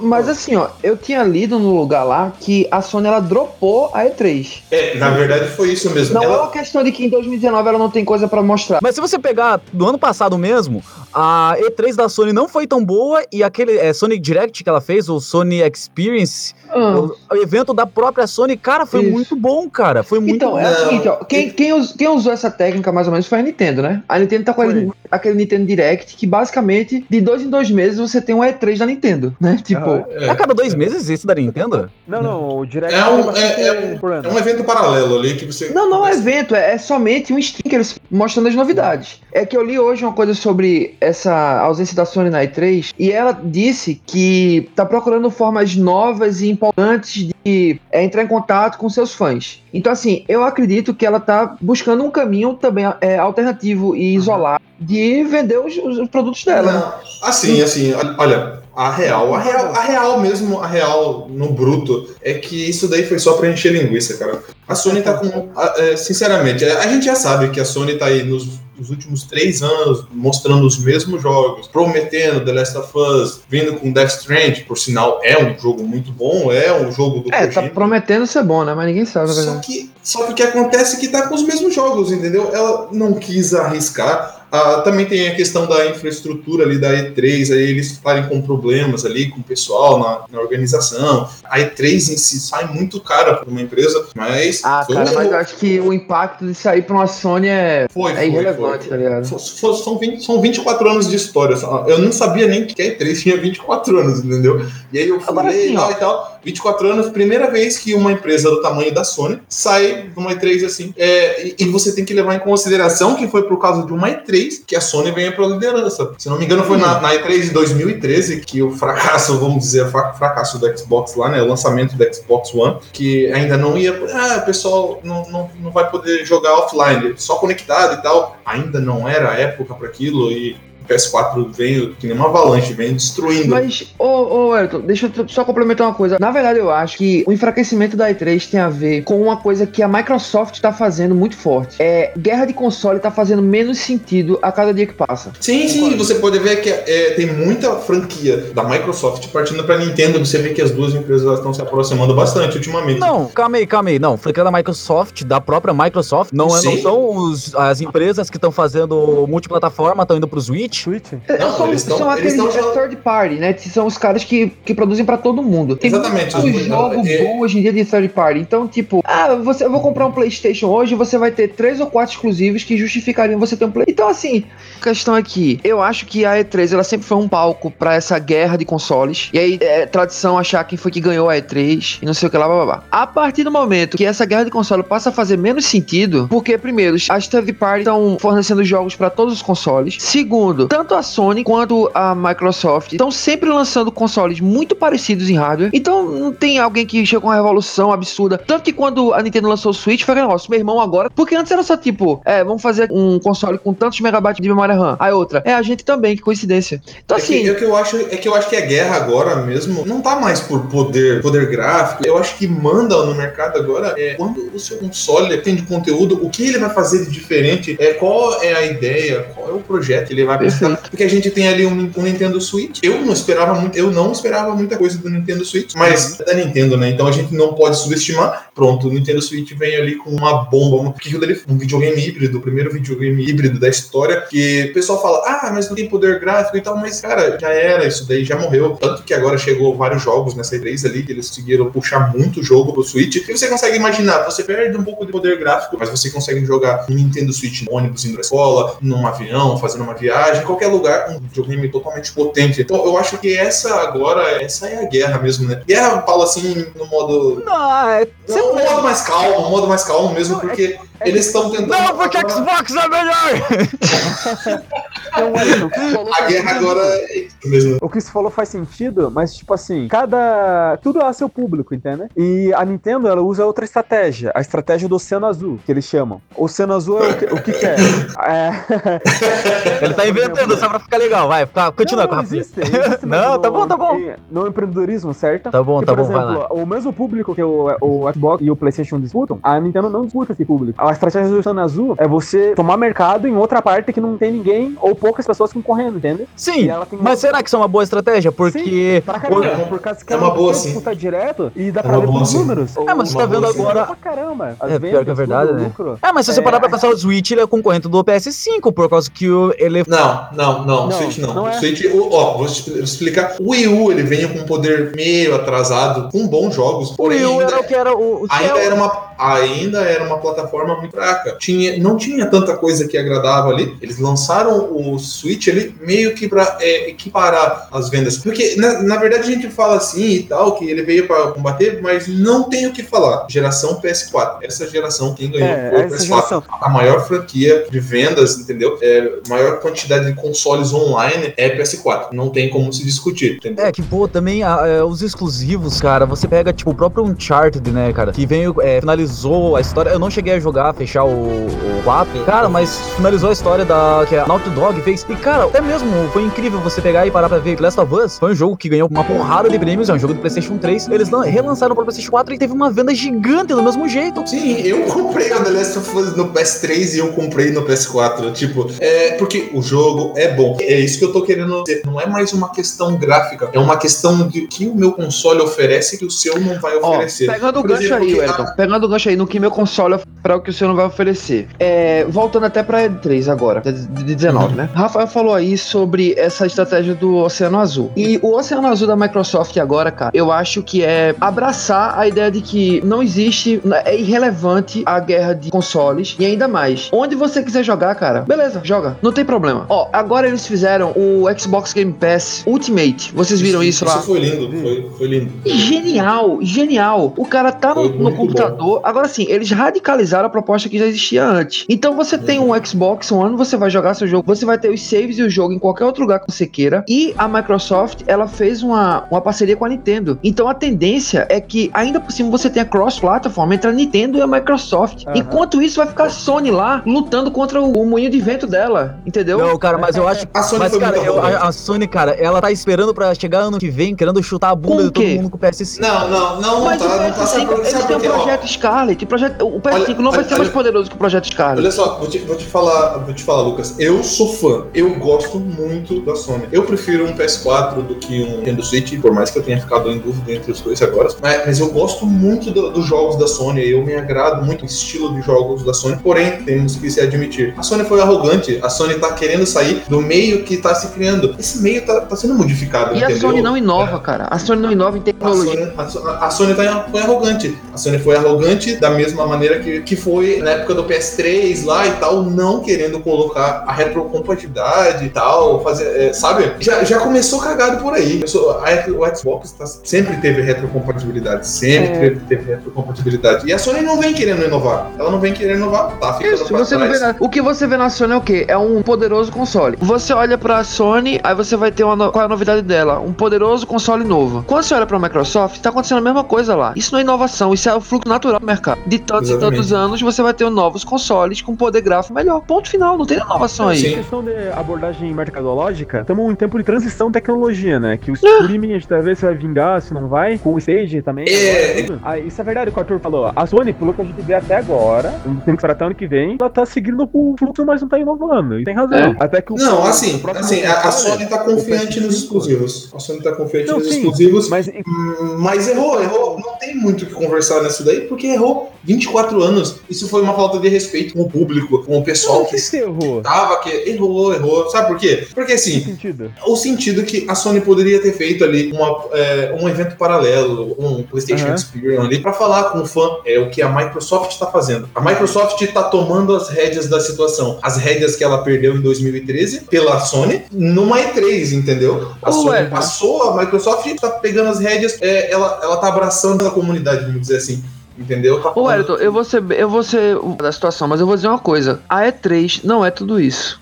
mas assim, ó, eu tinha lido no lugar lá que a Sony ela dropou a
E3. É, na verdade foi isso mesmo.
Não
ela...
é uma questão de que em 2019 ela não tem coisa para mostrar.
Mas se você pegar do ano passado mesmo, a E3 da Sony não foi tão boa e aquele é, Sony Direct que ela fez, o Sony Experience, ah. o, o, evento da própria Sony, cara, foi isso. muito bom, cara. Foi muito
então,
bom.
é o seguinte, ó, quem, quem, us, quem, usou essa técnica mais ou menos foi a Nintendo, né? A Nintendo tá com aquele, aquele Nintendo Direct que basicamente de dois em dois meses você tem um E3 da Nintendo, né? Tipo, tipo.
É,
a cada dois meses esse da Nintendo?
Não, não, o Direct
É um- é- é. É um evento paralelo ali que você.
Não, não é evento, é, é somente um stream que eles mostrando as novidades. É que eu li hoje uma coisa sobre essa ausência da Sony na E3 e ela disse que tá procurando formas novas e importantes de é, entrar em contato com seus fãs. Então, assim, eu acredito que ela tá buscando um caminho também é, alternativo e isolado de vender os, os produtos dela. né?
Não, assim, assim, olha, a real, a real, a real mesmo, a real no bruto, é que isso daí foi só pra encher linguiça, cara. A Sony tá com. a- é, Sinceramente, a gente já sabe que a Sony tá aí nos, nos últimos três anos mostrando os mesmos jogos, prometendo The Last of Us, vindo com Death Strand, por sinal, é um jogo muito bom, é um jogo do
É, tá
Kojima.
prometendo ser bom, né? Mas ninguém sabe,
Só que, só que o que acontece é que tá com os mesmos jogos, entendeu? Ela não quis arriscar. Ah, também tem a questão da infraestrutura ali da E3, aí eles estarem com problemas ali com o pessoal na, na organização. A E3 em si sai muito cara para uma empresa, mas
Ah, cara,
um-
mas eu acho que o impacto de sair pra uma Sony é,
foi,
é
foi,
irrelevante,
foi.
tá ligado?
São- São, são, 20, são 24 anos de história. Eu não sabia nem que a E3 tinha 24 anos, entendeu? E aí eu fui
Agora
ler
sim,
e tal
ó.
e tal. 24 anos, primeira vez que uma empresa do tamanho da Sony sai de uma E3 assim. É, e, e você tem que levar em consideração que foi por causa de uma E3 que a Sony venha pra liderança. Se não me engano, foi na, na E3 de 2013 que o fracasso, vamos dizer, fracasso do Xbox lá, né? O lançamento do Xbox One, que ainda não ia. Ah, o pessoal não, não, não vai poder jogar offline, só conectado e tal. Ainda não era a época para aquilo e PS4 veio que nem uma avalanche, vem destruindo.
Mas, ô, ô, Elton, deixa eu só complementar uma coisa. Na verdade, eu acho que o enfraquecimento da E3 tem a ver com uma coisa que a Microsoft tá fazendo muito forte. É, guerra de console tá fazendo menos sentido a cada dia que passa.
Sim, sim, você pode ver que é, tem muita franquia da Microsoft partindo para Nintendo. Você vê que as duas empresas estão se aproximando bastante ultimamente.
Não, calma aí, calma aí. Não, franquia da Microsoft, da própria Microsoft, não, é, não são os- as empresas que estão fazendo multiplataforma, estão indo pro Switch.
Switch?
Não,
são
eles tão-
são
eles
aqueles
tão
é, third party, né? São os caras que, que produzem pra todo mundo. Tem
Exatamente.
muito
Os-
jogo
é-
bom hoje em dia de third party. Então, tipo, ah, você, eu vou comprar um PlayStation hoje, você vai ter três ou quatro exclusivos que justificariam você ter um Play. Então, assim, a questão é que eu acho que a E3 ela sempre foi um palco pra essa guerra de consoles. E aí é tradição achar quem foi que ganhou a E3 e não sei o que lá, blá, blá, blá. A partir do momento que essa guerra de console passa a fazer menos sentido, porque, primeiro, as third party estão fornecendo jogos pra todos os consoles. Segundo, tanto a Sony quanto a Microsoft estão sempre lançando consoles muito parecidos em hardware. Então não tem alguém que chega com uma revolução absurda. Tanto que quando a Nintendo lançou o Switch, foi aquele negócio, meu irmão agora. Porque antes era só tipo, é, vamos fazer um console com tantos megabytes de memória RAM. Aí outra, é a gente também, que coincidência. Então
É que,
assim.
é que eu acho, é que eu acho que a guerra agora mesmo não tá mais por poder, poder gráfico. Eu acho que manda no mercado agora é quando o seu console tem de conteúdo, o que ele vai fazer de diferente, é qual é a ideia, qual é o projeto que ele vai.
Perfeito.
Porque a gente tem ali um, um Nintendo Switch. Eu não esperava muito, eu não esperava muita coisa do Nintendo Switch, mas é da Nintendo, né? Então a gente não pode subestimar. Pronto, o Nintendo Switch vem ali com uma bomba, um, que dele- um videogame híbrido, o primeiro videogame híbrido da história, que o pessoal fala, ah, mas não tem poder gráfico e tal, mas cara, já era, isso daí já morreu. Tanto que agora chegou vários jogos nessa E3 ali, que eles conseguiram puxar muito jogo pro Switch. E você consegue imaginar, você perde um pouco de poder gráfico, mas você consegue jogar um Nintendo Switch no ônibus indo pra escola, num avião, fazendo uma viagem, em qualquer lugar, um videogame totalmente potente. Então eu acho que essa agora, essa é a guerra mesmo, né? Guerra, falo assim, no modo.
Não, é.
Não, um modo mais calmo, um modo mais calmo mesmo,
é
porque eles estão tentando.
Não, porque
agora-
Xbox é melhor!
Então,
A guerra agora é isso mesmo.
O que você falou faz sentido, mas tipo assim, cada. Tudo é seu público, entende? E a Nintendo, ela usa outra estratégia, a estratégia do Oceano Azul, que eles chamam. O Oceano Azul é o que, o que que é? é...
Ele tá inventando só pra ficar legal, vai, fica- continua
não,
com a
existe, existe
Não,
mesmo
tá bom, tá bom.
No empreendedorismo, certo?
Tá bom,
Que,
tá
por
bom, vai
exemplo,
lá.
o mesmo público que o, o Xbox e o PlayStation disputam, a Nintendo não disputa esse público. A estratégia do Oceano Azul é você tomar mercado em outra parte que não tem ninguém ou poucas pessoas concorrendo, entende?
Sim,
ela tem
mas será que isso é uma boa estratégia? Porque.
Pra caramba,
É,
por causa que
é
ela
uma boa, sim.
disputar direto e dá
É
pra ver pelos
sim.
números.
É, mas você tá vendo
boa, sim.
agora.
Pra caramba. As
É, pior
vendas,
que é verdade,
tudo,
né?
lucro.
É, mas se você
É.
parar pra pensar, o Switch ele é concorrente do PS5, por causa que o- ele.
Não, não, não,
Não,
Switch não.
não é.
Switch, o- ó, vou explicar. O Wii U ele veio com um poder meio atrasado, com bons jogos,
O Wii U
ainda,
era o que era o. o
ainda era uma ainda era uma plataforma muito fraca. Tinha, não tinha tanta coisa que agradava ali. Eles lançaram o Switch ele meio que para é, equiparar as vendas. Porque, na, na, verdade, a gente fala assim e tal, que ele veio para combater, mas não tem o que falar. Geração PS4. Essa geração, quem ganhou é, foi o PS4. Geração. A maior franquia de vendas, entendeu? É, maior quantidade de consoles online é PS4. Não tem como se discutir, entendeu?
É, que, pô, também a, é, os exclusivos, cara, você pega, tipo, o próprio Uncharted, né, cara, que veio, é, finalizou a história. Eu não cheguei a jogar, fechar o, o 4, cara, mas finalizou a história da que a Naughty Dog fez. E, cara, até mesmo foi incrível você pegar e parar pra ver Last of Us. Foi um jogo que ganhou uma porrada de prêmios, é um jogo do PlayStation 3. Eles não, relançaram pro PlayStation 4 e teve uma venda gigante do mesmo jeito.
Sim, eu comprei o The Last of Us no PS3 e eu comprei no PS4. Tipo, é porque o jogo é bom. É isso que eu tô querendo dizer. Não é mais uma questão gráfica, é uma questão de que o meu console oferece que o seu não vai oferecer.
Ó, pegando o gancho exemplo, aí, Elton. A... Pegando o gancho aí no que meu console para o que o seu não vai oferecer. É, voltando até pra E3 agora, de, de 19, uhum. né? Rafael falou aí sobre essa estratégia do Oceano Azul. E o Oceano Azul da Microsoft agora, cara, eu acho que é abraçar a ideia de que não existe, é irrelevante a guerra de consoles e ainda mais. Onde você quiser jogar, cara, beleza, joga, não tem problema. Ó, agora eles fizeram o Xbox Game Pass Ultimate. Vocês viram isso, isso lá?
Isso foi lindo, foi, foi lindo.
Genial, genial. O cara tá no, no computador. Bom. Agora sim, eles radicalizaram a proposta que já existia antes. Então você uhum. tem um Xbox One, você vai jogar seu jogo, você vai ter os saves e o jogo em qualquer outro lugar que você queira. E a Microsoft, ela fez uma, uma parceria com a Nintendo. Então a tendência é que ainda por cima você tenha cross-platform entre a Nintendo e a Microsoft. Uhum. Enquanto isso, vai ficar a Sony lá lutando contra o, o moinho de vento dela, entendeu?
Não, cara, mas eu acho. A Sony, mas, cara, eu, a, a, Sony, cara, ela tá esperando pra chegar ano que vem, querendo chutar a bunda de todo mundo com o PS5.
Não, não, não,
mas não tá, não tá. Eles têm o projeto Scarlet. O, projeto, o PS5 olha, não vai olha, ser mais poderoso que o projeto Scarlet.
Olha só, vou te, vou te falar, vou te falar, Lucas. Eu sou fã. Eu gosto muito da Sony. Eu prefiro um PS4 do que um Nintendo Switch, por mais que eu tenha ficado em dúvida entre os dois agora. Mas, mas eu gosto muito do, dos jogos da Sony. Eu me agrado muito o estilo de jogos da Sony. Porém, temos que se admitir. A Sony foi arrogante. A Sony tá querendo sair do meio que tá se criando. Esse meio tá, tá sendo modificado.
E
entendeu?
a Sony não inova, é. cara. A Sony não inova em tecnologia.
A Sony, a, a Sony tá, foi arrogante. A Sony foi arrogante da mesma maneira que, que foi na época do PS3 lá e tal, não querendo colocar a retrocompatibilidade e tal, fazer, é, sabe? Já, já começou cagado por aí. A, o Xbox tá, sempre teve retrocompatibilidade, sempre é. teve, teve retrocompatibilidade. E a Sony não vem querendo inovar. Ela não vem querendo inovar, tá ficando Isso,
você não vê nada. O que você vê na Sony é o quê? É um poderoso console. Você olha pra Sony, aí você vai ter uma no... qual é a novidade dela? Um poderoso console novo. Quando você olha pra Microsoft, tá acontecendo a mesma coisa lá. Isso não é inovação, isso é o fluxo natural do mercado. De tantos Exatamente. e tantos anos, você vai ter novos consoles com poder gráfico melhor. Ponto final, não tem inovação aí.
Em questão de abordagem mercadológica, estamos em tempo de transição de tecnologia, né? Que o streaming, a gente vai ver se vai vingar, se não vai. Com o Stage também. É. Ah, isso é verdade o que o Arthur falou. A Sony, pelo que a gente vê até agora, não tem que esperar até ano que vem, ela tá seguindo o fluxo, mas não tá inovando. E tem razão. É.
Até que o Não, assim, assim a, a Sony tá confiante nos exclusivos. A Sony tá confiante não, nos sim, exclusivos. Mas... Hum, mas errou, errou. Não tem muito o que conversar nisso daí, porque errou 24 anos. Isso foi uma falta de respeito com o público, com o pessoal que,
que errou.
tava que errou, errou. Sabe por quê? Porque assim, sentido? o sentido que a Sony poderia ter feito ali uma, é, um evento paralelo, um PlayStation uhum. Experience ali, para falar com o fã é o que a Microsoft está fazendo. A Microsoft está tomando as rédeas da situação, as rédeas que ela perdeu em 2013 pela Sony numa E3, entendeu? A Sony é. passou, a Microsoft está pegando as rédeas, é, ela, ela tá abraçando a comunidade, dizer assim. Entendeu?
Tá Ô, Elton, eu vou ser, eu vou ser da situação, mas eu vou dizer uma coisa. A E3 não é tudo isso.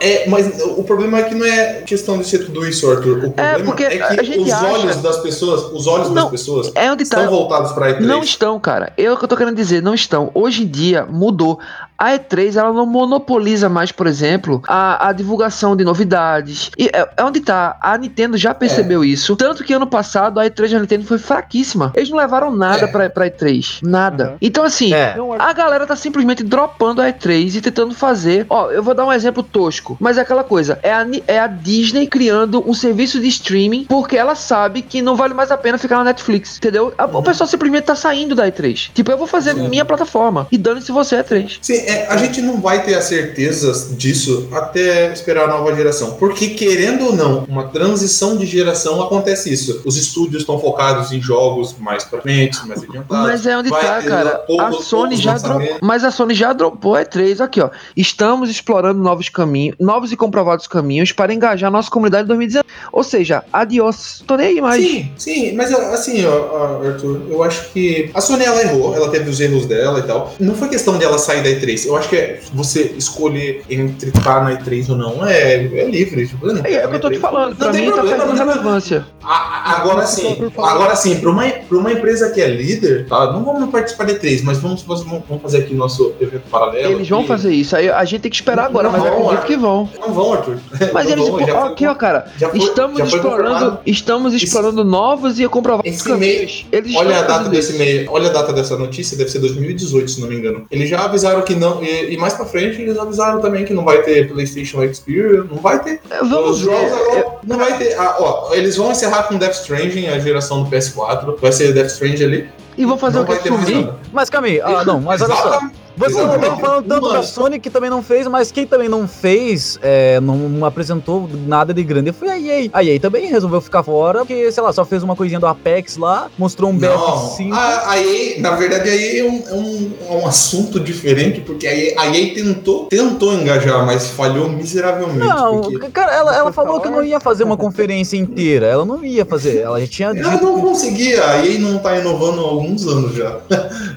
É, é, mas o problema é que não é questão de ser tudo isso, Arthur. O é, problema é, é que os acha... olhos das pessoas, os olhos não, das pessoas
é onde
estão
tá...
voltados para E3.
Não estão, cara. É o que eu tô querendo dizer, não estão. Hoje em dia mudou. A E3 ela não monopoliza mais, por exemplo, a, a divulgação de novidades. E é, é onde tá. A Nintendo já percebeu é. isso. Tanto que ano passado a E3 da Nintendo foi fraquíssima. Eles não levaram nada é. pra, pra E3. Nada. Uhum. Então, assim, é. a galera tá simplesmente dropando a E3 e tentando fazer. Ó, eu vou dar um exemplo tosco. Mas é aquela coisa. É a, é a Disney criando um serviço de streaming porque ela sabe que não vale mais a pena ficar na Netflix. Entendeu? Uhum. O pessoal simplesmente tá saindo da E3. Tipo, eu vou fazer Sim. minha plataforma. E dane-se você é E3.
Sim, é, a gente não vai ter a certeza disso até esperar a nova geração. Porque, querendo ou não, uma transição de geração acontece isso. Os estúdios estão focados em jogos mais pra frente, mais adiantados.
Mas é onde
vai
tá, cara. A Sony já dropou. Mas a Sony já dropou a E3 aqui, ó. Estamos explorando novos caminhos, novos e comprovados caminhos para engajar nossa comunidade em 2019. Ou seja, adiós. Tô nem aí mais.
Sim, sim, mas assim, ó, Arthur, eu acho que a Sony ela errou, ela teve os erros dela e tal. Não foi questão dela sair da E3. Eu acho que é você escolher entre estar na E3 ou não é, é livre. Tipo, não
É, é o que eu tô te falando. Pra mim, tá perdendo relevância.
A- Agora sim, agora sim, para uma, pra uma empresa que é líder, tá? Não vamos participar da E3, mas vamos, vamos, fazer aqui nosso evento paralelo.
Eles vão fazer isso. Aí a gente tem que esperar agora,
Não
mas
vão,
acredito
é.
que vão.
Não vão, Arthur.
Mas
Não
eles.
vão, já
aqui, ó, cara.
já foi-
estamos
já
explorando. Estamos
Esse-
explorando novos e comprovados
Esse
caminhos. Eles
Olha a data desse meio, olha a data dessa notícia, deve ser 2018, se não me engano. Eles já avisaram que não, e, e mais pra frente eles avisaram também que não vai ter PlayStation Experience, não vai ter.
É, Vamos
Os
ver.
jogos agora não vai ter. ah, ó, eles vão encerrar com Death Stranding, a geração do PS4, vai ser Death Stranding ali.
E vão fazer
não
o
mais
Sumir?
Mas Camille, ah, não, mas olha só.
Exatamente.
Você não falando tanto da Sony que também não fez, mas quem também não fez, é, não apresentou nada de grande foi a EA. A EA também resolveu ficar fora, porque, sei lá, só fez uma coisinha do Apex lá, mostrou um
Não,
BF5.
a, a EA, na verdade, a EA é um, é um, é um assunto diferente, porque a EA, a EA tentou, tentou engajar, mas falhou miseravelmente.
Não,
porque
cara, ela, ela falou que não ia fazer uma conferência inteira. Ela não ia fazer. Ela já tinha
ela não conseguia, a EA não tá inovando há alguns anos já.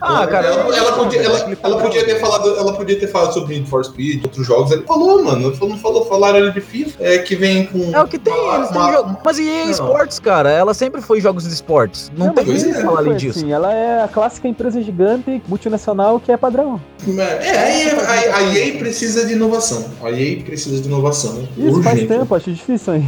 Ah, cara.
ela, ela podia, ela, ela podia ter falado, ela podia ter falado sobre Need for Speed, outros jogos. Ele falou, mano, não falou, falaram de FIFA, é, que vem com.
É o que tem,
uma-
eles têm
uma-
jogo. Mas EA
Não.
Esportes, cara, ela sempre foi jogos de esportes. Não,
Não,
tem
mas
o que
é,
falar além disso.
assim, ela é a clássica empresa gigante multinacional que é padrão.
É, a EA, a, a EA precisa de inovação. A EA precisa de inovação.
Isso faz
urgente.
tempo, acho difícil aí.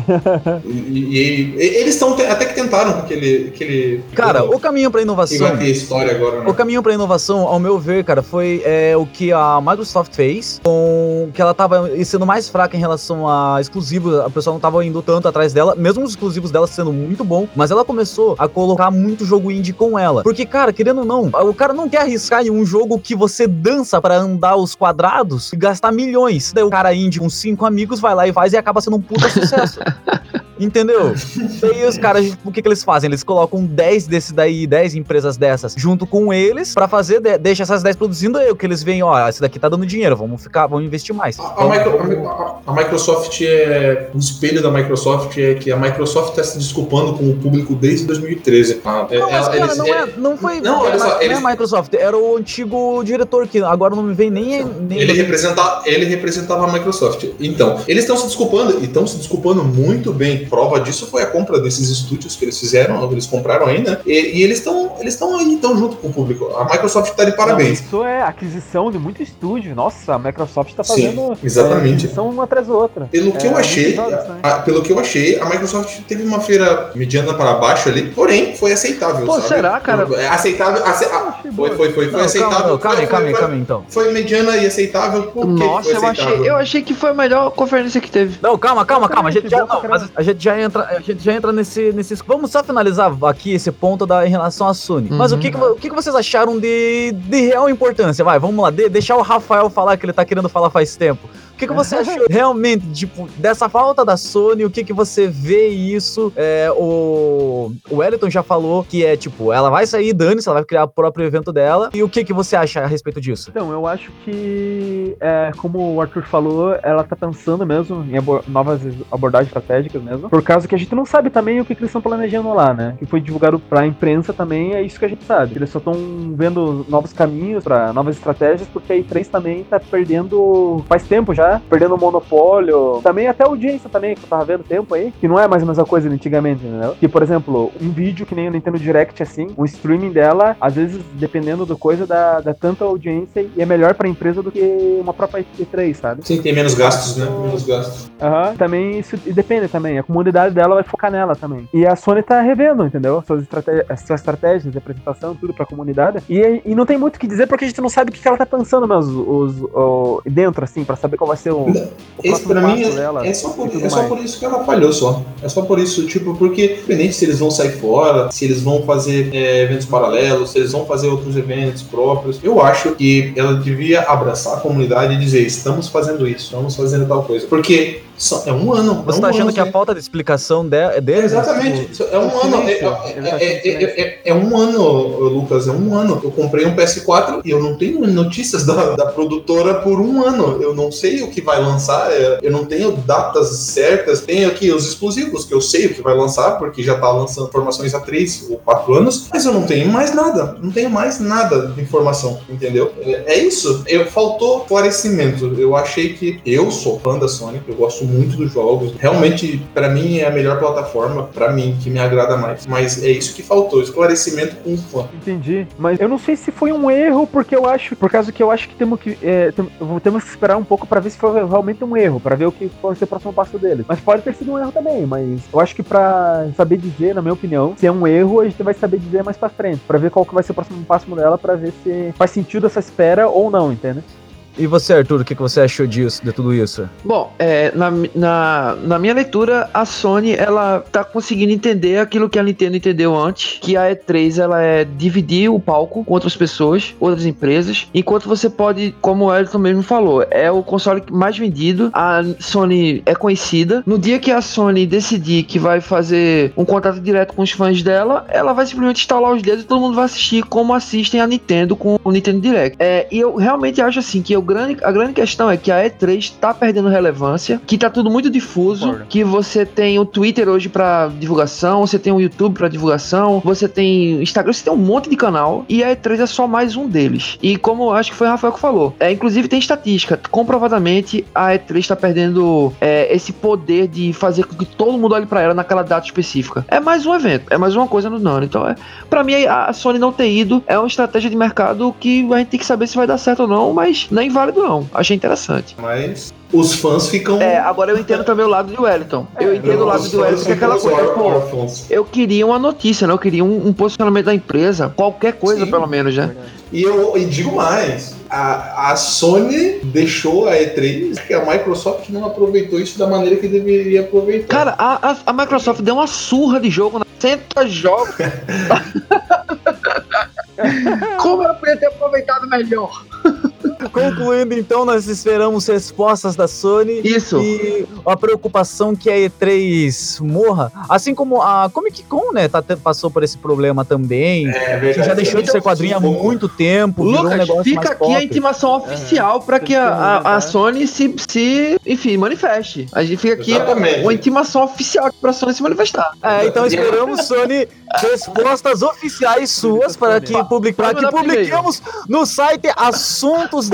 E, e- e- eles estão até que tentaram com aquele. aquele
Cara, o caminho pra
que
inovação.
vai ter história agora, né?
O caminho pra inovação, ao meu ver, cara, foi é, o que a Microsoft fez, com que ela tava sendo mais fraca em relação a exclusivos, a pessoa não tava indo tanto atrás dela, mesmo os exclusivos dela sendo muito bom, mas ela começou a colocar muito jogo indie com ela. Porque, cara, querendo ou não, o cara não quer arriscar em um jogo que você dança pra andar os quadrados e gastar milhões. Daí o cara indie com cinco amigos vai lá e faz e acaba sendo um puta sucesso. Entendeu? Daí os caras, o que, que eles fazem? Eles colocam 10 desses daí, 10 empresas dessas, junto com eles, pra fazer, de- deixa essas 10 produzindo aí, o que eles veem, ó, esse daqui tá dando dinheiro, vamos ficar, vamos investir mais.
A, a Micro- a- a Microsoft é. O espelho da Microsoft é que a Microsoft está se desculpando com o público desde 2013. tá? É,
Não, mas, cara,
eles-
não, é, não foi.
Não, olha só,
não é
eles-
a Microsoft, era o antigo diretor que agora não me vem nem. nem
Ele, representa, ele representava a Microsoft. Então, eles estão se desculpando e estão se desculpando muito bem. Prova disso foi a compra desses estúdios que eles fizeram, eles compraram aí, né? E, e eles estão eles estão aí, então, junto com o público. A Microsoft está de parabéns.
Não, isso é aquisição de muito estúdio. Nossa, a Microsoft tá
Sim,
fazendo
exatamente.
é, uma atrás da outra.
Pelo que
É,
eu achei,
muitos jogos, né?
a- pelo que eu achei, a Microsoft teve uma feira mediana para baixo ali, porém foi aceitável.
Pô,
sabe?
será, cara?
É aceitável. ace- ah,
achei
foi, foi, foi, foi
Não,
aceitável.
calma, calma,
foi,
calma,
foi,
então.
foi mediana e aceitável. Por que
Nossa, eu achei,
aceitável?
eu achei que foi a melhor conferência que teve.
Não, calma, calma, calma. A gente já, não, mas a gente já entra, a gente já entra nesse, nesse. Vamos só finalizar aqui esse ponto da, em relação à Sony. Mas o
Uhum.
que, que, o que, que vocês acharam de, de real importância? Vai, vamos lá, de- deixar o Rafael falar que ele tá querendo falar faz tempo. O que, que você achou realmente, tipo, dessa falta da Sony? O que, que você vê isso? É, o, o Wellington já falou que é, tipo, ela vai sair, dane-se, ela vai criar o próprio evento dela. E o que, que você acha a respeito disso?
Então, eu acho que, é, como o Arthur falou, ela tá pensando mesmo em novas abordagens estratégicas mesmo. Por causa que a gente não sabe também o que, que eles estão planejando lá, né? Que foi divulgado pra imprensa também, é isso que a gente sabe. Eles só estão vendo novos caminhos pra novas estratégias, porque a E3 também tá perdendo, faz tempo já, perdendo o monopólio. Também até a audiência também, que eu tava vendo tempo aí, que não é mais a mesma coisa antigamente, entendeu? Que, por exemplo, um vídeo que nem o Nintendo Direct, assim, um streaming dela, às vezes, dependendo do coisa, dá, dá tanta audiência e é melhor pra empresa do que uma própria E3, sabe?
Sim, tem menos gastos, né? Menos gastos.
Aham. Também isso depende também. A comunidade dela vai focar nela também. E a Sony tá revendo, entendeu? Suas, suas estratégias de apresentação, tudo pra comunidade. E, e não tem muito o que dizer porque a gente não sabe o que ela tá pensando mesmo, os, o- dentro, assim, pra saber qual vai ser o,
Esse pra mim é,
dela.
é só, por,
e
é só
mais.
por isso que ela falhou só. É só por isso, tipo, porque independente se eles vão sair fora, se eles vão fazer é, eventos paralelos, se eles vão fazer outros eventos próprios, eu acho que ela devia abraçar a comunidade de dizer, estamos fazendo isso, estamos fazendo tal coisa. Porque só- é um ano.
Você
é um
tá achando
ano,
que a
né?
falta de explicação de,
É,
deles.
Exatamente, Isso é um
é um
ano. É, é-
tá
é- é- é- é um ano, Lucas, é um ano. Eu comprei um PS4 e eu não tenho notícias da, da produtora por um ano. Eu não sei o que vai lançar, é, eu não tenho datas certas. Tenho aqui os exclusivos, que eu sei o que vai lançar, porque já tá lançando informações há três ou quatro anos, mas eu não tenho mais nada. Não tenho mais nada de informação, entendeu? É, é isso. Eu, faltou esclarecimento. Eu achei que eu sou fã da Sony, eu gosto muito dos jogos. Realmente, pra mim, é a melhor plataforma, pra mim, que me agrada mais. Mas é isso que faltou, esclarecimento com o fã.
Entendi. Mas eu não sei se foi um erro, porque eu acho. Por causa que eu acho que temos que. É, tem- temos que esperar um pouco pra ver se foi realmente um erro, pra ver o que pode ser o próximo passo dele. Mas pode ter sido um erro também, mas eu acho que pra saber dizer, na minha opinião, se é um erro, a gente vai saber dizer mais pra frente. Pra ver qual que vai ser o próximo passo dela, pra ver se faz sentido essa espera ou não, entende?
E você, Arthur, o que, você achou disso, de tudo isso?
Bom, é, na, na, na minha leitura, a Sony ela tá conseguindo entender aquilo que a Nintendo entendeu antes, que a E3 ela é dividir o palco com outras pessoas, outras empresas, enquanto você pode, como o Elton mesmo falou, é o console mais vendido, a Sony é conhecida. No dia que a Sony decidir que vai fazer um contato direto com os fãs dela, ela vai simplesmente instalar os dedos e todo mundo vai assistir como assistem a Nintendo com o Nintendo Direct. É, e eu realmente acho assim que o grande, a grande questão é que a E3 tá perdendo relevância, que tá tudo muito difuso,
Concordo.
que você tem o Twitter hoje pra divulgação, você tem o YouTube pra divulgação, você tem Instagram, você tem um monte de canal e a E3 é só mais um deles. E como eu acho que foi o Rafael que falou, é, inclusive tem estatística, comprovadamente a E3 tá perdendo é, esse poder de fazer com que todo mundo olhe pra ela naquela data específica. É mais um evento, é mais uma coisa no ano. Então, é, para mim, a Sony não ter ido é uma estratégia de mercado que a gente tem que saber se vai dar certo ou não, mas não é inválido não. Achei interessante.
Mas os fãs ficam.
É, agora eu entendo também o lado do Wellington. Eu entendo o lado
fãs
Wellington, que é aquela coisa, pô, eu queria uma notícia, né? Eu queria um, um posicionamento da empresa, qualquer coisa
Sim.
pelo menos, né?
E eu e digo mais, a, a Sony deixou a E3, que a Microsoft não aproveitou isso da maneira que deveria aproveitar.
Cara, a, a, a Microsoft deu uma surra de jogo na 60 jogos. Como ela podia ter aproveitado melhor?
Concluindo, então, nós esperamos respostas da Sony.
Isso.
E a preocupação que a E3 morra, assim como a Comic Con, né, tá, passou por esse problema também,
é
que já deixou de ser quadrinho há muito tempo, virou um
Lucas,
negócio
fica
mais
aqui
pop.
a intimação oficial pra que a, a, a Sony se, se, enfim, manifeste. A gente fica aqui
Exatamente.
uma intimação oficial pra Sony se manifestar.
É, então esperamos, Sony, respostas oficiais suas para que, public, para
Pode
que publiquemos no site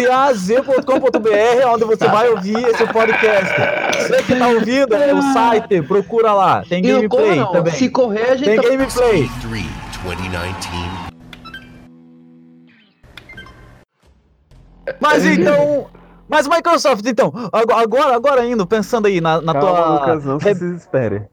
assuntosdeaz.com.br, onde você vai ouvir esse podcast. Você que tá ouvindo é o site, procura lá. Tem gameplay
não.
também.
Se correr, a gente
Tem
tá-
gameplay.
3, 2019.
Mas então. Mas Microsoft, então, ago- agora, agora indo, pensando aí na, na
Calma,
tua.
Lucas, não se desespere.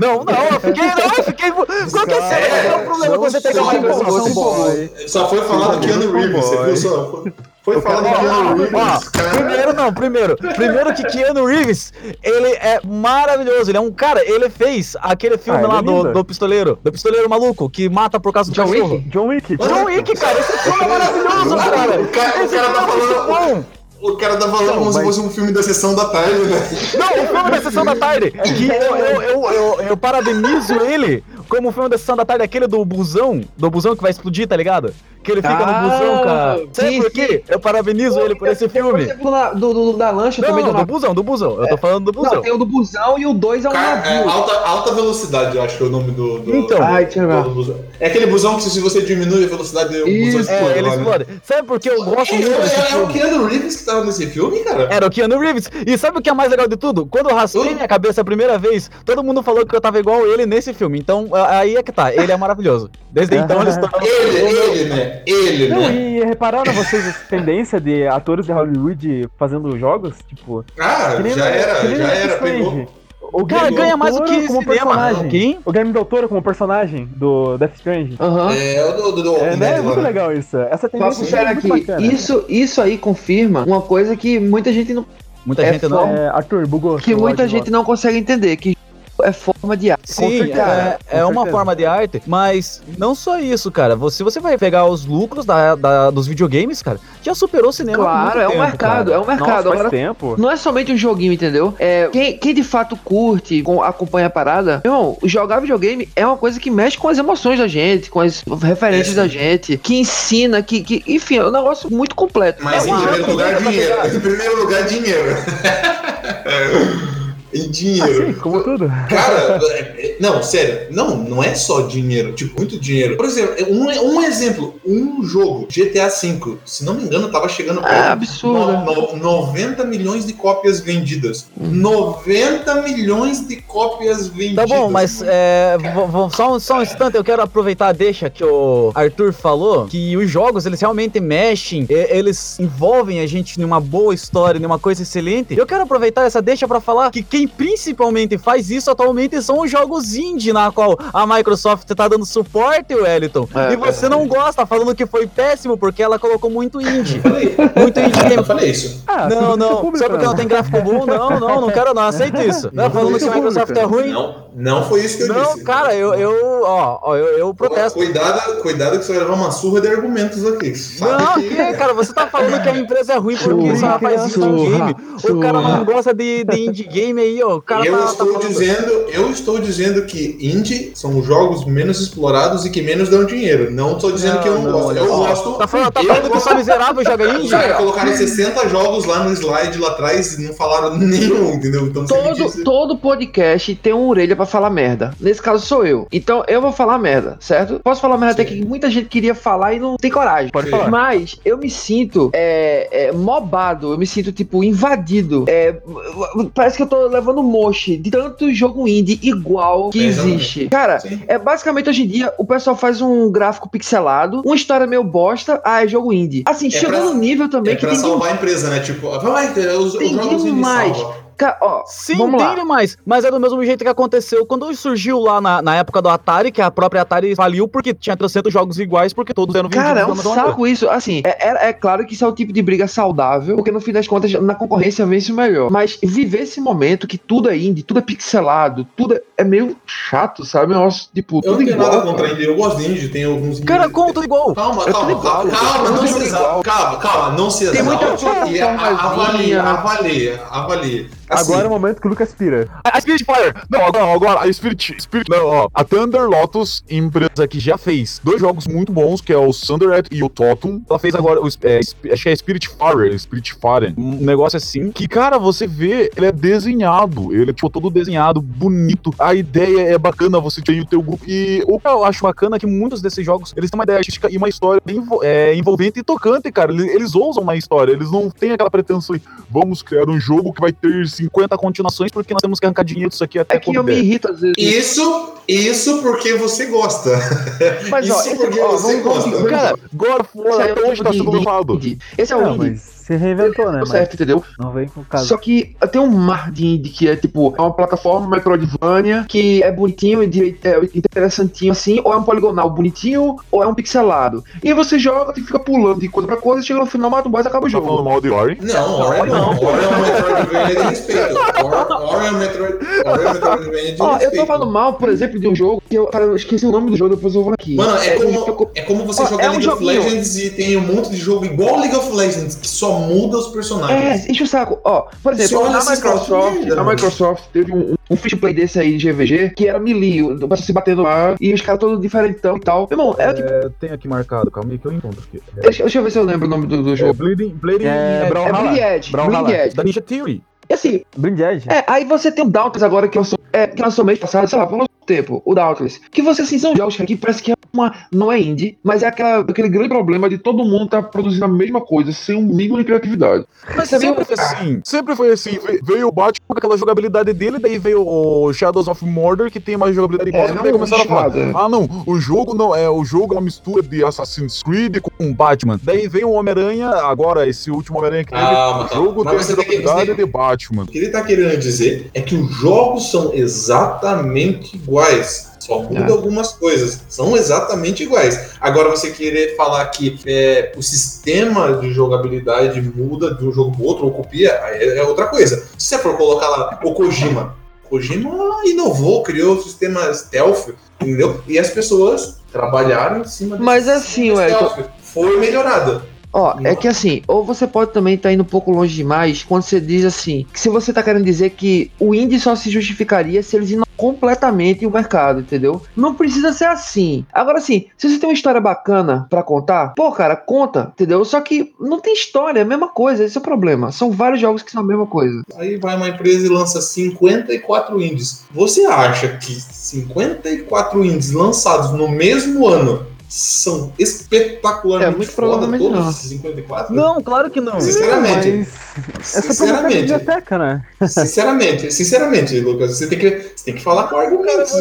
Não, não, eu fiquei. Não, eu fiquei. Qual que é, qual é o problema com você pegar
só-
a Microsoft?
boy.
Só foi falar do Keanu Reeves, você viu só? Foi- Foi falar do
Ó,
Keanu
ó,
Reeves, cara.
primeiro não, primeiro. Primeiro que Keanu Reeves, ele é maravilhoso. Ele é um cara, ele fez aquele filme
Ah, ele
lá
é
do, do pistoleiro. Do pistoleiro maluco, que mata por causa do
John
cachorro.
Wick?
John Wick.
John Wick, cara, esse filme é maravilhoso, cara.
O cara, o
Esse
cara tá
é
falando.
bom.
O cara falando
Não,
como se fosse um filme da sessão da tarde, né?
Não, o filme da Sessão da Tarde, que eu, eu, eu, eu, eu parabenizo ele como o filme da Sessão da Tarde, aquele do busão, do busão que vai explodir, tá ligado? Que ele fica
Ah,
no busão, cara. Sabe
sim,
por quê? Eu parabenizo ele por esse filme.
na- do, do- da lancha
Não,
também
não,
do
do busão, do busão. Eu tô falando do busão.
Não, tem o do busão e o 2 é um
Cara, é
navio.
alta, alta velocidade, eu acho que é o nome do. do
Então.
Ai, ver.
do busão. É aquele busão que se você diminui a velocidade, o busão
Isso,
explode.
É, ele
né?
explode. Sabe por que eu gosto
É,
muito desse
é, é o
filme?
Keanu Reeves que tava nesse filme, cara?
Era o Keanu Reeves. E sabe o que é mais legal de tudo? Quando eu raspei minha cabeça a primeira vez, todo mundo falou que eu tava igual ele nesse filme. Então, aí é que tá. Ele é maravilhoso. Desde então, ele se tornou...
Ele, ele, né? Ele,
Não,
né?
e repararam vocês essa tendência de atores de Hollywood fazendo jogos? Tipo,
Ah,
nem
já era, já era,
Death
pegou.
Stranding. O
Cara, ganha mais do que
como
cinema.
personagem.
Quem?
O Guilherme Del Toro como personagem do Death Stranding.
Aham.
É, o do, do, do
É, né? É muito
né?
legal isso. Essa tendência é muito
aqui,
bacana.
isso, isso aí confirma uma coisa que muita gente não,
Muita
É
gente não...
É, Arthur, bugou.
que muita gente não consegue entender, que é forma de arte.
Sim, é, é uma forma de arte, mas não só isso, cara. Você, você vai pegar os lucros da, da- dos videogames, cara, já superou o cinema.
Claro,
muito
é um
tempo,
mercado,
cara.
é um mercado.
Nossa, faz
Agora,
tempo.
Não é somente um joguinho, entendeu? É, quem, quem de fato curte, com- acompanha a parada, irmão, jogar videogame é uma coisa que mexe com as emoções da gente, com as referências
É,
da gente, que ensina, que, que enfim, é um negócio muito completo.
Mas
é
em primeiro lugar, dinheiro. Em primeiro lugar, dinheiro. em dinheiro.
Assim, como tudo.
Cara, é- é- não, sério, não, não é só dinheiro, tipo, muito dinheiro. Por exemplo, um, um exemplo, um jogo, GTA V, se não me engano, tava chegando
Ah,
perto
absurdo.
no- no- 90 milhões de cópias vendidas.
Hum.
90 milhões de cópias vendidas.
Tá bom, mas é, só, um- só um instante, eu quero aproveitar a deixa que o Arthur falou, que os jogos, eles realmente mexem, e- eles envolvem a gente numa boa história, numa coisa excelente. Eu quero aproveitar essa deixa pra falar que quem principalmente faz isso atualmente são os jogos indie, na qual a Microsoft tá dando suporte, Wellington.
É,
e você não gosta, falando que foi péssimo porque ela colocou muito indie.
Falei,
Muito indie
eu
game.
falei isso.
Ah,
Não, não,
é público,
só porque não tem gráfico bom, não, não, não quero não, aceito isso. Não é falando que a
é
Microsoft é ruim.
Não, não foi isso que eu
Não,
disse.
cara, eu, eu, ó, ó, eu, eu protesto.
Cuidado, cuidado que você vai levar uma surra de argumentos aqui. Sabe
Não,
que-
que, cara, você tá falando que a empresa é ruim porque só faz indie
Surra,
game. O cara não gosta de, de indie game aí, ó. O cara
eu,
tá, tá
estou
falando.
dizendo, eu estou dizendo que indie são os jogos menos explorados e que menos dão dinheiro. Não estou dizendo
Não,
que eu não,
não,
gosto.
olha
Eu
só.
gosto.
Tá falando, tá
eu
falando que
gosto-
só miserável joga indie?
Os caras colocaram 60 jogos lá no slide lá atrás e não falaram nenhum, entendeu? Então
Todo, todo podcast tem uma orelha pra falar merda. Nesse caso sou eu. Então eu vou falar merda, certo? Posso falar merda até
Sim.
que muita gente queria falar e não tem coragem.
Pode
Sim.
falar.
Mas eu me sinto é, é, mobado, eu me sinto, tipo, invadido. É, parece que eu tô levando moche de tanto jogo indie igual que
É, exatamente.
existe. Cara,
Sim.
é basicamente hoje em dia o pessoal faz um gráfico pixelado, uma história meio bosta, ah, é jogo indie. Assim, chegou
pra-
num nível também
É
que
pra
tem
salvar a empresa, né? Tipo, vai, os, os jogos indie
demais.
salvam.
Ca- Ó,
Sim,
vamos
tem
lá.
demais. Mas é do mesmo jeito que aconteceu quando surgiu lá na, na época do Atari, que a própria Atari faliu porque tinha 300 jogos iguais, porque todos eram
Cara, é um
coisa.
saco isso. Assim, é, é- é claro que isso é o tipo de briga saudável, porque no fim das contas, na concorrência vence o melhor. Mas viver esse momento que tudo é indie, tudo é pixelado, tudo é, é meio chato, sabe? Nossa, tipo,
Eu não
tudo
tenho
igual.
nada contra indie, eu gosto de indie, tem alguns
Cara, como tudo igual.
Calma,
Eu
calma,
tô igual,
calma,
eu
calma, não se
igual.
exalte. Calma, calma, não se
Tem muita
exalte. E a- a- Assim,
Agora é o momento que o Lucas pira.
A Spirit Fire! Não, agora, agora a Spirit. Spirit não, ó. A Thunder Lotus, empresa que já fez dois jogos muito bons, que é o Thunderhead e o Totem. Ela fez agora, o, é, acho que é Spirit Fire, Spirit Fire. Um negócio assim. Que, cara, você vê, ele é desenhado. Ele é, tipo, todo desenhado, bonito. A ideia é bacana, você tem o teu grupo. E o que eu acho bacana é que muitos desses jogos, eles têm uma ideia artística e uma história bem é, envolvente e tocante, cara. Eles, eles ousam na história, eles não têm aquela pretensão de, vamos criar um jogo que vai ter 50 continuações porque nós temos que arrancar dinheiro disso aqui até
É que eu me
der.
irrito às vezes.
Isso, isso porque você gosta.
Mas, ó,
isso porque
ó,
você
vamos- vamos-
gosta.
Cara,
God of
esse
War
é
até
o
hoje tá sendo
indie. Esse é o indie.
Se reinventou, né?
Tá
Mas
certo, entendeu?
não vem com o caso.
Só que tem um mar de indie que é tipo, é uma plataforma Metroidvania que é bonitinho e é interessantinho assim, ou é um poligonal bonitinho, ou é um pixelado. E aí você joga e fica pulando de coisa pra coisa, chega no final, mata um boss e acaba o
Tá falando
jogo.
mal de Ori?
Não, Ori não. Ori é um Metroidvania de respeito. Ori- é um é um Metroidvania de
Ó, eu
respeito.
tô falando mal, por exemplo, de um jogo que eu, cara, eu esqueci o nome do jogo, depois eu vou aqui.
Mano, é como, é como você jogar
é um
League of. Legends e tem um monte de jogo igual League of Legends, que só muda os personagens.
É, enche o saco. Ó, por exemplo,
olha
a
fala,
Microsoft,
"Merda,
a
mano."
Microsoft teve um, um free to play desse aí de GVG, que era melee, o pessoal se batendo lá, e os caras todos diferentão e tal. Meu irmão, era tipo.
É, tem aqui marcado, calma aí que eu encontro aqui.
Deixa, deixa eu ver se eu lembro o nome do, do
É,
jogo.
Bleeding, Bleeding
É,
Edge,
Brawlhalla.
É Bleed Edge,
Brawlhalla.
Bleed Edge.
da Ninja Theory.
E assim,
Edge?
é, aí você tem o Dauntless agora que lançou, é, que lançou mês passado, sei lá, tempo, o Dauntless. Que você, assim, são jogos que aqui parece que é uma, não é indie, mas é aquela, aquele grande problema de todo mundo tá produzindo a mesma coisa, sem um mínimo de criatividade.
Mas
Você viu?
sempre foi assim. Sempre foi assim. Ve- Veio o Batman com aquela jogabilidade dele, daí veio o Shadows of Mordor, que tem uma jogabilidade igual,
É,
e daí
não,
começaram a falar.
é.
Ah, não, o jogo não é. O jogo é uma mistura de Assassin's Creed com Batman. Daí veio o Homem-Aranha, agora, esse último Homem-Aranha que teve.
Calma,
o jogo tem jogabilidade
tem-
de Batman.
O que ele tá querendo dizer é que os jogos são exatamente iguais. Só muda
É.
algumas coisas. São exatamente iguais. Agora, você querer falar que é, o sistema de jogabilidade muda de um jogo pro outro ou copia, aí é, é outra coisa. Se você for colocar lá o Kojima, Kojima inovou, criou o sistema stealth, entendeu? E as pessoas trabalharam em cima
Mas assim, Wellington-
stealth. Foi melhorada.
Ó, é que assim, ou você pode também estar indo um pouco longe demais quando você diz assim, que se você tá querendo dizer que o indie só se justificaria se eles completamente o mercado, entendeu? Não precisa ser assim. Agora assim, se você tem uma história bacana pra contar, pô, cara, conta, entendeu? Só que não tem história, é a mesma coisa, esse é o problema. São vários jogos que são a mesma coisa.
Aí vai uma empresa e lança 54 indies. Você acha que 54 indies lançados no mesmo ano são espetacularmente
É, muito
foda, todos
não.
esses 54?
Não, claro que não.
Sinceramente,
Mas essa foi uma
sinceramente,
biblioteca, né?
sinceramente, sinceramente, Lucas, você tem que, você tem que falar com argumentos.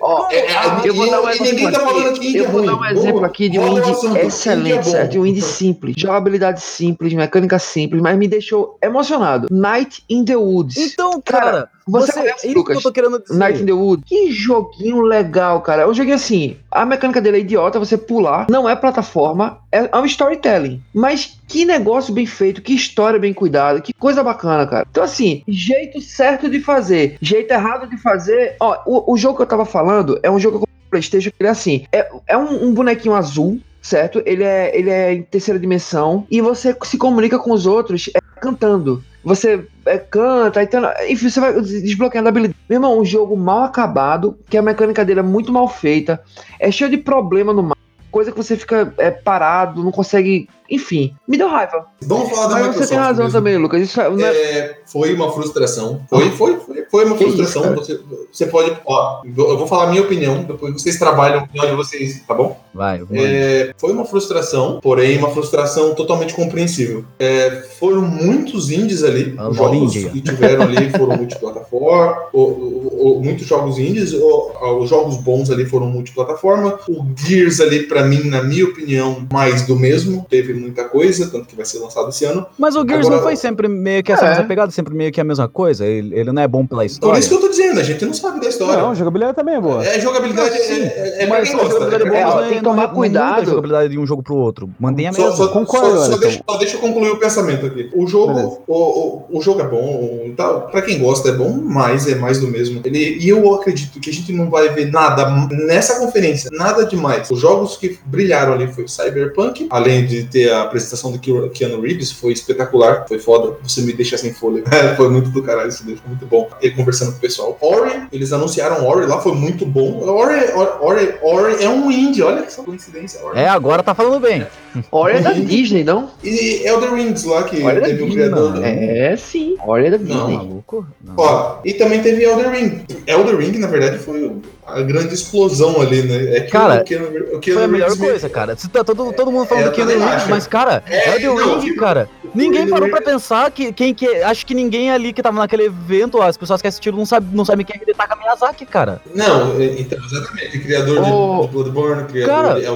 Ó,
É, é,
eu vou
e-
dar um
e
exemplo
ninguém tá
aqui. Eu
é
vou dar um exemplo aqui de um
é
excelente, certo? De um indie simples, jogabilidade simples, mecânica simples, mas me deixou emocionado. Night in the Woods.
Então,
Cara,
cara,
você
você, é
conhece,
isso que
Lucas?
eu tô querendo dizer.
Night in the Woods. Que joguinho legal, cara. É um joguinho assim. A mecânica dele é idiota, você pular. Não é plataforma, é, é um storytelling. Mas que negócio bem feito, que história bem cuidada, que coisa bacana, cara. Então, assim, jeito certo de fazer, jeito errado de fazer. Ó, o, o jogo que eu tava falando é um jogo que eu PlayStation que ele é assim: é, é um, um bonequinho azul. Certo? Ele é, ele é em terceira dimensão e você se comunica com os outros é, cantando. Você é, canta, aí enfim, você vai desbloqueando a habilidade. Meu irmão, um jogo mal acabado, que a mecânica dele é muito mal feita, é cheio de problema no mapa, coisa que você fica é, parado, não consegue. Enfim, me deu raiva.
Vamos falar da
Mas
Microsoft.
você tem razão
mesmo.
também, Lucas. Isso é, não é-
É, foi uma frustração. Foi, foi, foi, foi uma
Que
frustração.
isso,
você, você pode. Ó, eu vou falar a minha opinião, depois vocês trabalham onde vocês. Tá bom?
Vai, vai.
É, foi uma frustração, porém uma frustração totalmente compreensível. É, foram muitos indies ali,
Ah,
os jogos que tiveram ali foram multiplataforma, o- o- o- muitos jogos indies, o- os jogos bons ali foram multiplataforma. O Gears ali, pra mim, na minha opinião, mais do mesmo, teve muita coisa, tanto que vai ser lançado esse ano.
Mas o Gears
Agora-
não foi sempre meio que essa
É.
mesma pegada, sempre meio que a mesma coisa? Ele, ele não é bom pela
Por
história?
isso que eu tô dizendo, a gente não sabe da história.
Não, jogabilidade também é boa.
É jogabilidade,
Não, sim,
é, é, é pra
Mas
quem
a
gosta.
jogabilidade é
é
boa,
É, tem que
não-
tomar
não muda
cuidado.
a jogabilidade de um jogo pro outro. Mantém a
Só,
mesma.
só,
Concordo,
só, só,
Anderson.
deixa, só deixa eu concluir o pensamento aqui. O jogo, o, o, o jogo é bom, tá, pra quem gosta é bom, mas é mais do mesmo. Ele, e eu acredito que a gente não vai ver nada nessa conferência, nada demais. Os jogos que brilharam ali foi Cyberpunk, além de ter a apresentação do Keanu- Reeves, foi espetacular, foi foda. Você me deixa sem fôlego. foi muito do caralho isso daí, foi muito bom. Ele conversando com o pessoal. Ori, eles anunciaram Ori lá, foi muito bom. Ori, Ori, Ori é um indie, olha que só coincidência. Ori.
É, agora tá falando bem.
Olha é da Disney, não?
E Elder Rings lá, que
Olha
teve o
Disney,
criador.
não.
É, sim. Olha da
Não,
Disney.
Maluco? Não.
Ó, e também teve Elder Ring. Elder Ring, na verdade, foi a grande explosão ali, né? É que
Cara,
o Keanu, o Keanu
Foi a melhor
Reeves
coisa, cara. Se tá todo, todo mundo falando
É,
do Keanu Reeves, mas, cara,
É,
Elden
não,
Ring,
tipo,
cara. Ninguém parou pra pensar que quem que. Acho que ninguém ali que tava naquele evento, as pessoas que assistiram não sabem não sabe quem é Hidetaka Miyazaki, cara.
Não, é, então, exatamente. Criador de-
Ô,
de Bloodborne, criador
cara,
de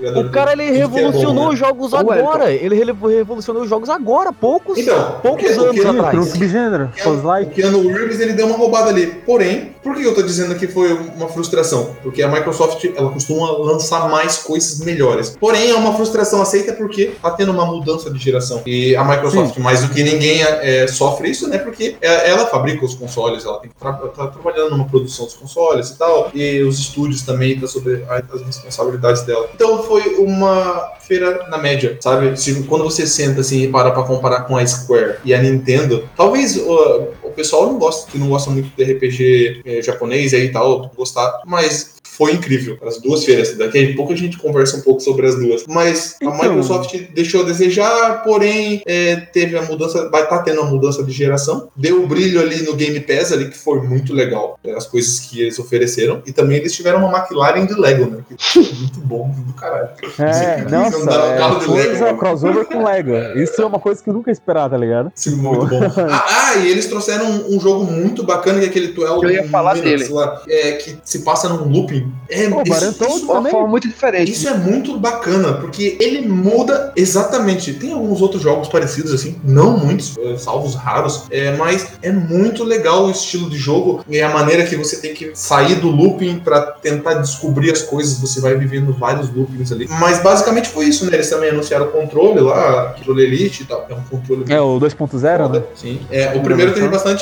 O cara, ele
é
revolucionou
né?
os jogos agora. Ele revolucionou os jogos agora, poucos,
Então,
poucos
o
anos
que-
Sim,
atrás.
subgênero.
O. Keanu Reeves ele deu uma roubada ali. Porém, por que eu tô dizendo que foi uma frustração? Porque a Microsoft ela costuma lançar mais coisas melhores. Porém, é uma frustração aceita porque tá tendo uma mudança de geração. E a Microsoft, mais do que ninguém, é, sofre isso, né? Porque é- ela fabrica os consoles, ela tem que tra tá trabalhando numa produção dos consoles e tal. E os estúdios também tá sobre as responsabilidades dela. Então foi uma feira na média, sabe? Quando você senta assim e para pra comparar com a Square e a Nintendo, talvez uh, pessoal não gosta, que não gosta muito de RPG eh, japonês aí e tal, gostar, mas foi incrível. As duas feiras. Daqui a pouco a gente conversa um pouco sobre as duas. Mas a
Então.
Microsoft deixou a desejar, porém é, teve a mudança, vai estar tendo a mudança de geração. Deu o brilho ali no Game Pass ali, que foi muito legal. né, As coisas que eles ofereceram. E também eles tiveram uma McLaren de Lego, né? Que foi muito bom, do caralho.
É,
Você
nossa,
andar no carro
é,
de Lego.
crossover com Lego. Isso é uma coisa que eu nunca ia esperar, tá ligado?
Sim, muito bom. Ah, ah, e eles trouxeram um, um jogo muito bacana, que é aquele 12
Eu ia falar
Minutes
dele.
lá, é, que se passa num loop looping. É,
Pô,
isso-
Battletoads
isso-
De uma
também.
forma muito diferente.
isso é muito bacana, porque ele muda exatamente. Tem alguns outros jogos parecidos, assim, não muitos, eh, salvos raros, é, mas é muito legal o estilo de jogo e a maneira que você tem que sair do looping pra tentar descobrir as coisas. Você vai vivendo vários loopings ali. Mas basicamente foi isso, né? Eles também anunciaram o controle lá, controle Elite e tal. É um controle
É o 2.0, né?
Sim. É, o primeiro teve bastante,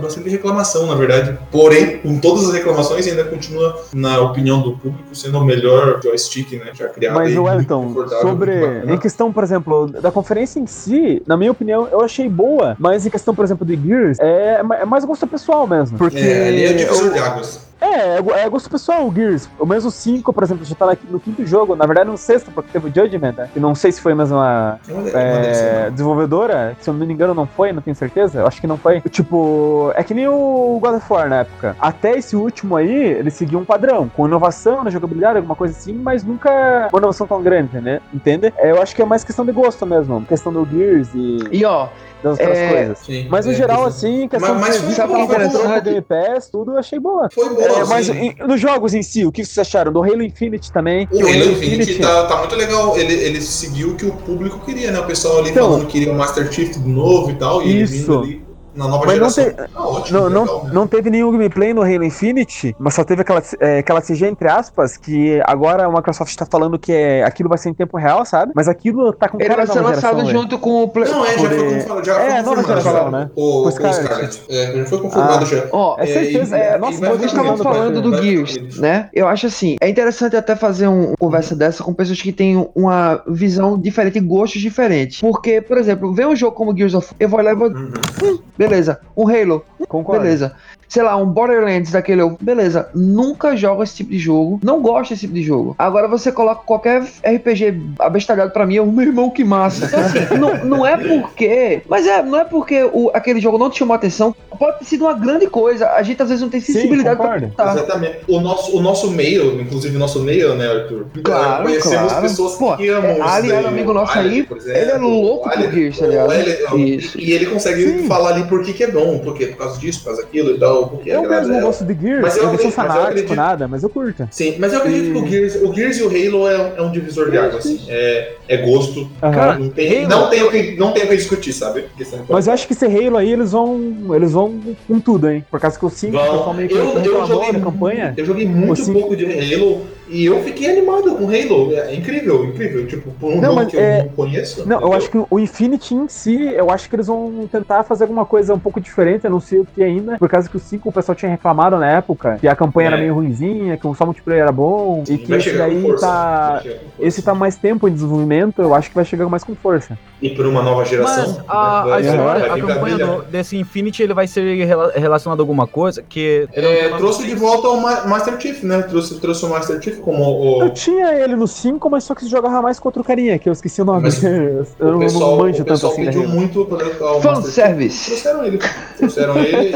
bastante reclamação, na verdade. Porém, com todas as reclamações, ainda continua, na opinião do público, sendo o melhor joystick, né? Já criado.
Mas, Wellington, sobre. Em questão, por exemplo, da conferência em si, na minha opinião, eu achei boa. Mas em questão, por exemplo, do Gears, é, é mais gosto pessoal mesmo. Porque.
É, ali é divisor de águas.
É, é, é gosto pessoal o Gears. O mesmo 5, por exemplo, já tá aqui no quinto jogo. Na verdade, no sexto, porque teve o Judgment, né? Que não sei se foi a mesma
É
é, desenvolvedora. Se eu não me engano, não foi, não tenho certeza. Eu acho que não foi. Tipo, é que nem o God of War na época. Até esse último aí, ele seguiu um padrão. Com inovação na jogabilidade, alguma coisa assim, mas nunca uma inovação tão grande, né? Entende? É, eu acho que é mais questão de gosto mesmo. Questão do Gears e
E ó,
das outras
É,
coisas.
Sim,
Mas no
é,
geral, assim, questão
Mas- mas
de
foi
vista
um
pra
interessante.
controle, Game Pass, tudo eu achei boa.
Foi boa,
É, mas em- nos jogos em si, o que vocês acharam? Do Halo Infinite também?
O
que
Halo Infinite tá, tá muito legal. Ele, ele seguiu o que o público queria, né? O pessoal ali
Então-
falando que queria o Master Chief de novo e tal. E ele
Isso.
vindo ali na nova
Mas não
geração.
tem-
Tá ótimo,
Não, não,
legal, né?
não teve nenhum gameplay no Halo Infinite, mas só teve aquela, é, aquela CG entre aspas, que agora a Microsoft tá falando que é, aquilo vai ser em tempo real, sabe? Mas aquilo tá com
ele
cara
vai ser lançado
geração, velho.
junto com o Play.
Não, é, já foi, confirmado, já
É, nova geração, né?
O,
Com
o
Scarlet.
Scarlet. É, já foi confirmado
Ah.
já.
Ó,
É certeza, é, nossa,
Vocês estavam falando
vai-
do Gears, né? Eu acho assim, é interessante até fazer um- uma conversa dessa com pessoas que têm uma visão diferente e gostos diferentes. Porque, por exemplo, vê um jogo como Gears of War, eu vou olhar e vou.
Uhum.
Hum, beleza. Um Halo,
Concordo.
beleza. Sei lá, um Borderlands daquele, eu, beleza. Nunca jogo esse tipo de jogo. Não gosto desse tipo de jogo. Agora você coloca qualquer RPG abestalhado pra mim, eu, meu irmão, que massa. Então, assim, não, não é porque. Mas é, não é porque o, aquele jogo não te chamou a atenção. Pode ter sido uma grande coisa. A gente às vezes não tem
Sim,
sensibilidade pra
concordo.
Tá.
Exatamente. O nosso, o nosso meio, inclusive o nosso meio, né, Arthur?
Claro,
Conhecemos
claro.
pessoas
Pô,
que amam
é, Ali é um amigo nosso
Ali,
aí,
por exemplo,
ele é louco
Ali-
por Gears, tá ligado?
E ele consegue
Sim.
falar ali por que que é bom, porque por causa disso, por causa daquilo e tal, porque
Eu mesmo não gosto de Gears,
Mas eu
eu não sou
eu
fanático,
acredito-
nada, mas eu curto.
Sim, mas eu acredito que o Gears, o Gears e o Halo é, é um divisor de água, assim. É, é gosto. Não, tem,
Halo-
não, tem o que, não tem o que discutir, sabe? De
Mas eu acho que esse Halo aí, eles vão. Eles vão com tudo, hein? Por causa que o 5, o
Vão.
pessoal meio que
Eu, eu,
reclamou
joguei,
da campanha.
eu joguei muito pouco de Halo e eu fiquei animado com Halo. É incrível, incrível. Tipo, por um
Não,
jogo
mas
que eu
é-
não conheço.
Não, eu
entendeu?
acho que o Infinity em si, eu acho que eles vão tentar fazer alguma coisa um pouco diferente, eu não sei o que ainda, por causa que o 5 o pessoal tinha reclamado na época, que a campanha
É.
era meio ruinzinha, que só o multiplayer era bom,
Sim,
e que esse daí
força,
tá. Esse tá mais tempo em desenvolvimento, eu acho que vai chegar mais com força.
E por uma nova geração.
Mas a,
vai-
a
vai-
história,
vai
a campanha do- desse Infinity, ele vai ser rela- relacionado a alguma coisa que...
É, trouxe de volta o Ma- Master Chief, né? Trouxe, trouxe o Master Chief como o.
Eu tinha ele no 5, mas só que jogava mais com outro carinha, que eu esqueci o nome.
Mas
eu
o
não,
pessoal,
não manjo
o
tanto
pessoal
assim
pediu muito o Master Chief.
Fanservice.
Trouxeram ele. Trouxeram ele.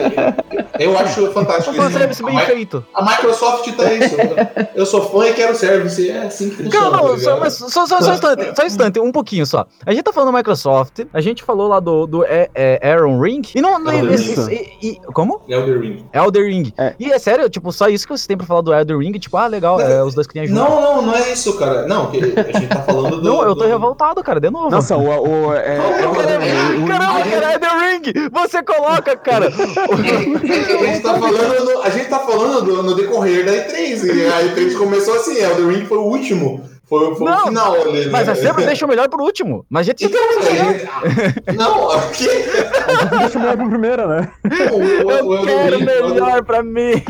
Eu acho fantástico.
Um fanservice
A
bem
Mi-
feito.
A Microsoft tá isso. Eu sou fã e quero service. É assim que funciona.
Não,
tá
não, só,
ligado?
mas só, só, só um instante, só um instante, um pouquinho só. A gente tá falando da Microsoft, a gente falou lá do, do é, é, Aaron Ring, e não... não esse- e- e- como?
Elder Ring.
Elder Ring.
É.
E é sério, tipo, só isso que você tem pra falar do Elder Ring, tipo, ah, legal, é, os dois criam junto.
Não, não, não é isso, cara. Não, a gente tá falando do.
Não, eu tô
do-
revoltado, cara, de novo.
Nossa, o. o é, é, o- o-
Caramba, cara, Elder Ring! Você coloca, cara!
A gente tá falando, no, a gente tá falando do- no decorrer da E3. E a E3 começou assim, Elder Ring foi o último. Foi, foi
Não,
o final ali, né?
Mas é sempre deixa o melhor pro último. Mas a gente
Então, a gente... Não, aqui.
Deixa eu melhor pro primeiro, né?
O, o,
Eu
o Elder
quero
Ring-
melhor pra mim.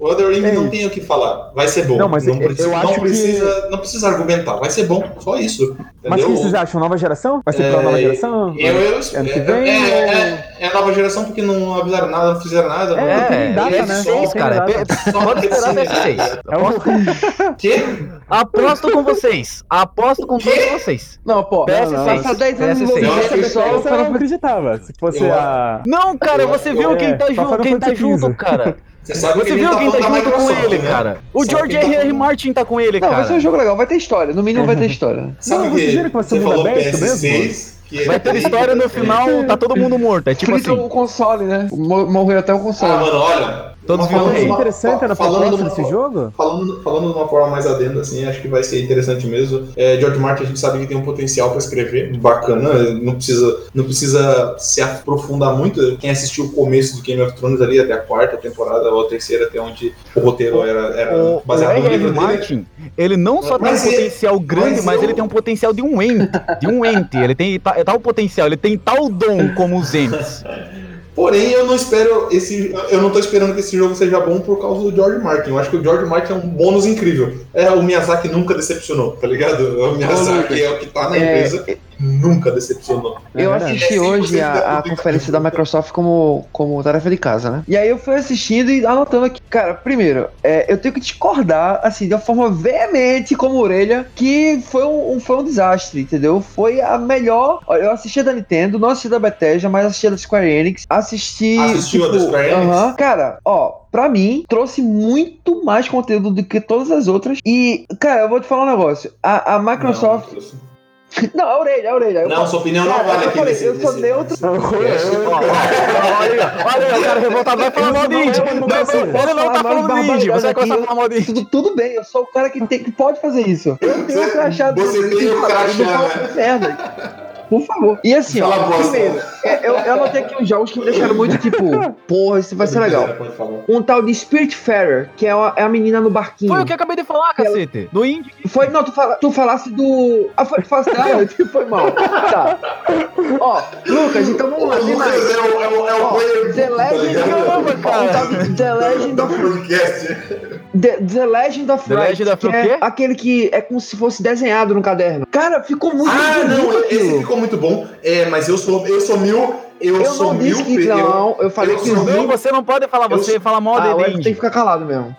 O Elder Ring
É
não
isso.
tem o que falar. Vai ser bom.
Não, mas eu-
precisa,
eu
não
acho que-
precisa, não precisa argumentar. Vai ser bom. Só isso.
Mas o que
entendeu?
vocês acham? Nova geração? Vai ser pra
É,
nova geração?
Eu, eu,
Ano que
é,
vem,
é, é, é nova geração porque não avisaram nada, não fizeram nada.
É,
não,
não tem data,
é
né?
PS6,
Não tem
cara.
data.
é
Só
Pode esperar
pra
PS6.
É o
Quê?
Aposto com vocês. Aposto com todos vocês.
Não, pô.
PS6.
Passa 10 anos
PS6.
envolvido
Eu acho que
nessa
isso
pessoa,
Essa eu não acreditava. Se fosse
Eu-
a.
Não, cara, você viu
eu-
quem tá,
é,
ju
Final
quem tá junto, cara.
Você sabe
Você
que
viu quem tá
da
junto com ele,
né?
cara? O
Sabe
George
tá
R. R.
falando-
Martin tá com ele,
Não, vai ser um
cara.
jogo legal, vai ter história. No mínimo vai ter história.
Sabe
Não,
que
vocês viram que vai ser
você
mundo aberto
PS6, que
Vai ter história no final, tá todo mundo morto. É tipo
Frita
assim.
o console, né? Mo- Morreu até o
Ah,
console.
mano, olha,
Todos
Mas
viram
falando
rei.
uma-
interessante na
falando
proposta desse jogo?
Falando, falando de uma forma mais adenda, assim, acho que vai ser interessante mesmo. É, George Martin, a gente sabe que tem um potencial para escrever bacana, não precisa, não precisa se aprofundar muito. Quem assistiu o começo do Game of Thrones ali, até a quarta temporada ou a terceira, até onde o roteiro era, era
O, o
baseado no
R.R.
livro dele.
Martin, ele não só tem um
Mas ele-
potencial grande,
mas
mas,
eu-
ele tem um potencial de um ente. De um ente. Ele tem ta- tal potencial, ele tem tal dom como os entes.
Porém, eu não espero esse. Eu não tô esperando que esse jogo seja bom por causa do George Martin. Eu acho que o George Martin é um bônus incrível. É, o Miyazaki nunca decepcionou, tá ligado? O Miyazaki é o que tá na
É,
empresa e nunca decepcionou.
Eu
É verdade.
assisti
É,
hoje a, a conferência da Microsoft como, como tarefa de casa, né? E aí eu fui assistindo e anotando aqui. Cara, primeiro, é, eu tenho que discordar, assim, de uma forma veemente, como orelha, que foi um, um- foi um desastre, entendeu? Foi a melhor. Olha, Eu assisti a da Nintendo, não assisti a da Bethesda, mas assisti a da Square Enix. Assisti.
Assistiu a da Square Enix?
aham. Cara, ó, pra mim, trouxe muito mais conteúdo do que todas as outras. E, cara, eu vou te falar um negócio. A, a Microsoft. Não, a orelha, a orelha. Eu
Não,
falo-
sua opinião não
Cara,
vale
eu
aqui
falei,
nesse-
eu sou
nesse-
neutro.
Olha, olha, o cara revoltado vai falar mal de índio. Não, não, Ele não tá falando de índio. Você vai começar a falar mal de índio.
Tudo, tudo bem, eu sou o cara que, tem, que pode fazer isso. Eu tenho o crachá do
Você tem o crachá,
Não merda. Por favor. E assim, ó,
Fala bosta.
primeiro, é, eu, eu anotei aqui uns jogos que me deixaram muito tipo, porra, isso vai ser legal. Um tal de Spiritfarer, que é a, é a menina no barquinho.
Foi o que eu acabei de falar, cacete. Do índio.
Foi, não, tu, fala, tu falasse do. Ah, foi, tu falasse, ah, tipo, foi mal. Tá. Ó, Lucas, então vamos lá,
O Lucas é o, é o, é o
Ó,
player
The
tá
Legend,
ligado?
caramba, cara. The Legend
do
of
podcast.
The, The Legend of
The
Right,
Legend of
que é
quê?
aquele que é como se fosse desenhado no caderno. Cara, ficou muito
Ah,
bonito
não, esse ficou muito bom. É, mas eu sou, eu sou mil. Eu,
Eu
sou
não disse
mil.
que não, eu falei
eu
que
Não,
mil.
você não pode falar,
Eu
você
sou-
fala mal
Ah, o
de
Everton tem que ficar calado mesmo.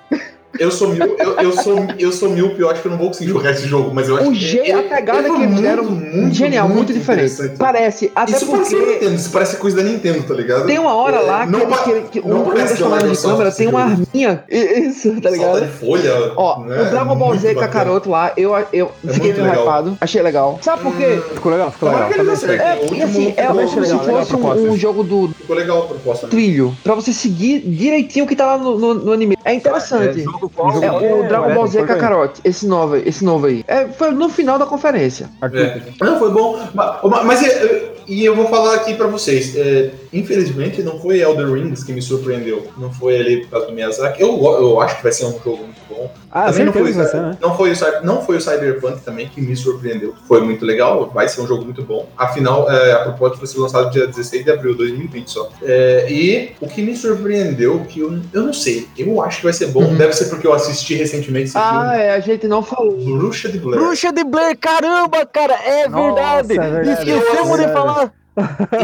Eu sou mil, eu, eu sou, eu sou míope, eu acho que eu não vou conseguir jogar esse jogo, mas eu acho
O
que.
G,
ele-
a pegada que eles deram,
muito,
genial, muito, diferente.
interessante.
Parece, até
Isso parece
porque
Nintendo, isso parece coisa da Nintendo, tá ligado?
tem uma hora
É,
lá que,
não
eles-
pa-
que, que
não
um, um
parece
dos
da
comandos de câmera tem uma arminha. Isso, tá
Solta
ligado?
de folha.
Ó,
né?
o Dragon Ball
Muito
Z. Kakaroto lá, eu, eu
É
fiquei
muito
meio
legal.
hypado. Achei legal. Sabe por quê?
Ficou legal, ficou legal.
É,
último
assim, é como se fosse um, jogo do
Ficou legal a proposta.
trilho, pra você seguir direitinho o que tá lá no, no- no anime. É interessante.
Qual?
É, o Dragon Ball Z. Kakarot, esse novo, aí- esse novo aí. É, foi no final da conferência.
É. Não, foi bom. Mas, mas é, e eu vou falar aqui pra vocês. é, infelizmente, não foi Elder Rings que me surpreendeu. Não foi ali por causa do Miyazaki. Eu, eu acho que vai ser um jogo muito bom.
Ah,
Também não foi,
ser, né?
não, foi o, não foi o Cyberpunk também que me surpreendeu. Foi muito legal, vai ser um jogo muito bom. Afinal, é, a proposta vai ser lançada dia 16 de abril de 2020 só. É, e o que me surpreendeu, que eu, eu não sei, eu acho que vai ser bom.
Uhum.
Deve ser porque eu assisti recentemente esse
Ah,
filme.
é, a gente não falou.
Bruxa de Blair.
Bruxa de Blair, caramba, cara, é
Nossa,
verdade.
é verdade.
Esquecemos
É
de
verdade.
falar.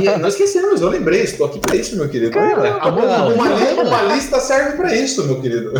E não esquecemos, eu lembrei, estou aqui pra isso, meu querido.
Caramba,
uma, uma,
cara.
li- uma lista serve pra isso, meu querido.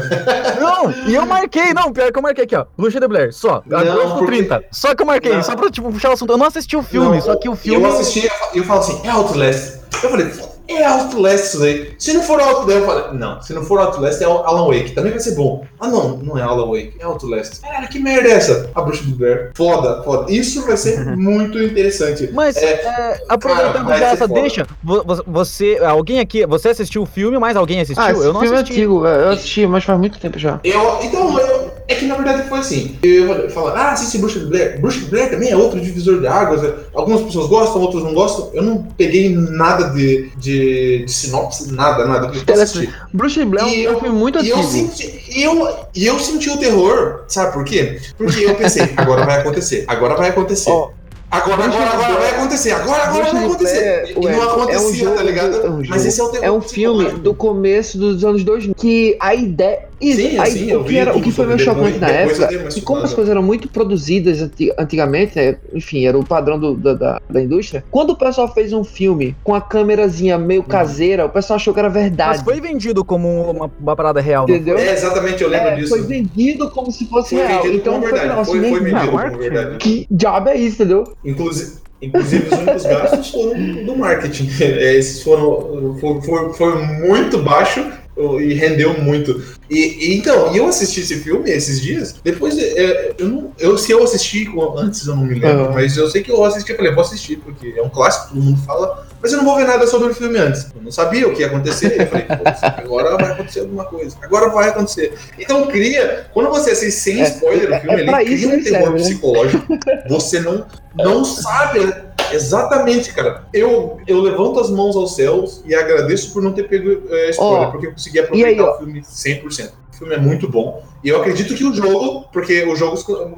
Não, e eu marquei, não, pior que eu marquei aqui, ó. Bruxa de Blair, só.
Não,
Agosto
porque-
30. Só que eu marquei,
Não.
só pra tipo, puxar o assunto. Eu não assisti o filme,
Não,
só que o filme.
Eu assisti e eu falo assim, é Outlast. Eu falei, é Outlast isso daí. Se não for Outlast, eu falei, não, se não for Outlast é Alan Wake, também vai ser bom. Ah não, não é Alan Wake, é Outlast. Cara, que merda é essa? A Bruxa do Blair. Foda, foda. Isso vai ser muito interessante.
Mas,
É,
é, aproveitando
cara,
essa deixa, vo- vo- você, alguém aqui, você assistiu o filme, mas alguém assistiu?
Ah, esse
eu não
filme é
assisti.
antigo, eu assisti, mas faz muito tempo já.
Eu, então, eu, é que na verdade foi assim. Eu falo, ah, assiste Bruxa de Blair. Bruxa de Blair também é outro divisor de águas. Algumas pessoas gostam, outras não gostam. Eu não peguei nada de, de, de sinopse, nada, nada. Assisti.
Bruxa de Blair
E
é um
eu-
filme muito
E eu, senti, e, eu, e eu senti o terror, sabe por quê? Porque eu pensei, agora vai acontecer, agora vai acontecer.
Ó,
agora, agora, agora vai acontecer, agora, agora vai acontecer. E não acontecia,
é um jogo
tá ligado?
do- é um
Mas esse é o terror.
É um filme do começo dos anos 2000 que a ideia. Isso,
Sim,
a-
sim,
o, que era, o que foi meio
sobre
chocante na época, e como as coisas eram muito produzidas anti- antigamente, né, enfim, era o padrão do- da, da, da indústria. Quando o pessoal fez um filme com a câmerazinha meio
Uhum.
caseira, o pessoal achou que era verdade.
Mas foi vendido como uma, uma parada real.
Entendeu?
É, exatamente, eu lembro
É,
disso.
foi vendido como se fosse
Foi
real. Então foi
verdade.
negócio
Foi, foi vendido como verdade.
Que diabo é isso, entendeu?
Inclusive, inclusive os únicos gastos foram do marketing. É, Esses foram foi, foi, foi muito baixo e rendeu muito. E, e então, e eu assisti esse filme esses dias, depois é, eu não. Eu, se eu assisti antes, eu não me lembro,
Aham.
mas eu sei que eu assisti e falei, vou assistir, porque é um clássico, todo mundo fala, mas eu não vou ver nada sobre o filme antes. Eu não sabia o que ia acontecer. Eu falei, "Pô, agora vai acontecer alguma coisa. Agora vai acontecer. Então cria, quando você assiste sem
É,
spoiler o filme,
é
ele
pra
cria um
ele
terror
serve, né?
psicológico. Você não, não sabe exatamente, cara. Eu, eu levanto as mãos aos céus e agradeço por não ter pego é, spoiler,
Ó,
porque eu consegui aproveitar
aí,
o filme 100%. O filme é muito bom. E eu acredito que o jogo, porque o jogo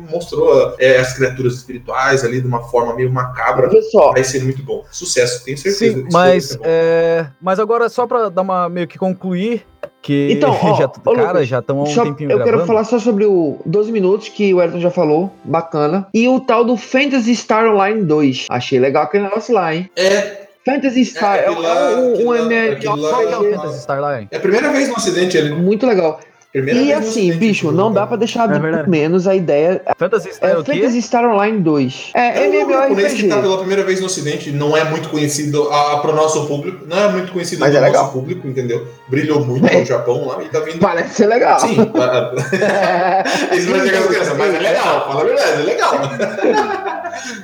mostrou é, as criaturas espirituais ali de uma forma meio macabra, vai ser muito bom. Sucesso, tenho certeza.
Sim,
que
mas, é, mas agora só pra dar uma meio que concluir que
Então, ó,
já,
ô,
cara,
Lucas,
já estão há um
Só-
tempinho
eu
gravando.
quero falar só sobre o 12 minutos que o Elton já falou, bacana. E o tal do Fantasy Star Online 2. Achei legal aquele negócio lá, hein?
É,
Fantasy Star
É,
é,
lá-
um, um,
aquilo lá-
MMO
lá-
Qual é o
que
Fantasy Starline?
é a primeira vez no Ocidente ele.
muito legal.
Primeira
E assim, bicho,
esse
não dá pra deixar
É
de menos a ideia.
Fantasy Star
É
é o?
Fantasy Star Online 2. É,
É um jogo japonês que tá pela primeira vez no Ocidente, não é muito conhecido a, pro nosso público, não é muito conhecido
Mas
do
é
nosso
legal.
público, entendeu? Brilhou muito
É.
no Japão lá e tá vindo.
Parece ser legal.
Sim, isso vai chegar as crianças, mas é legal, fala a verdade, é legal.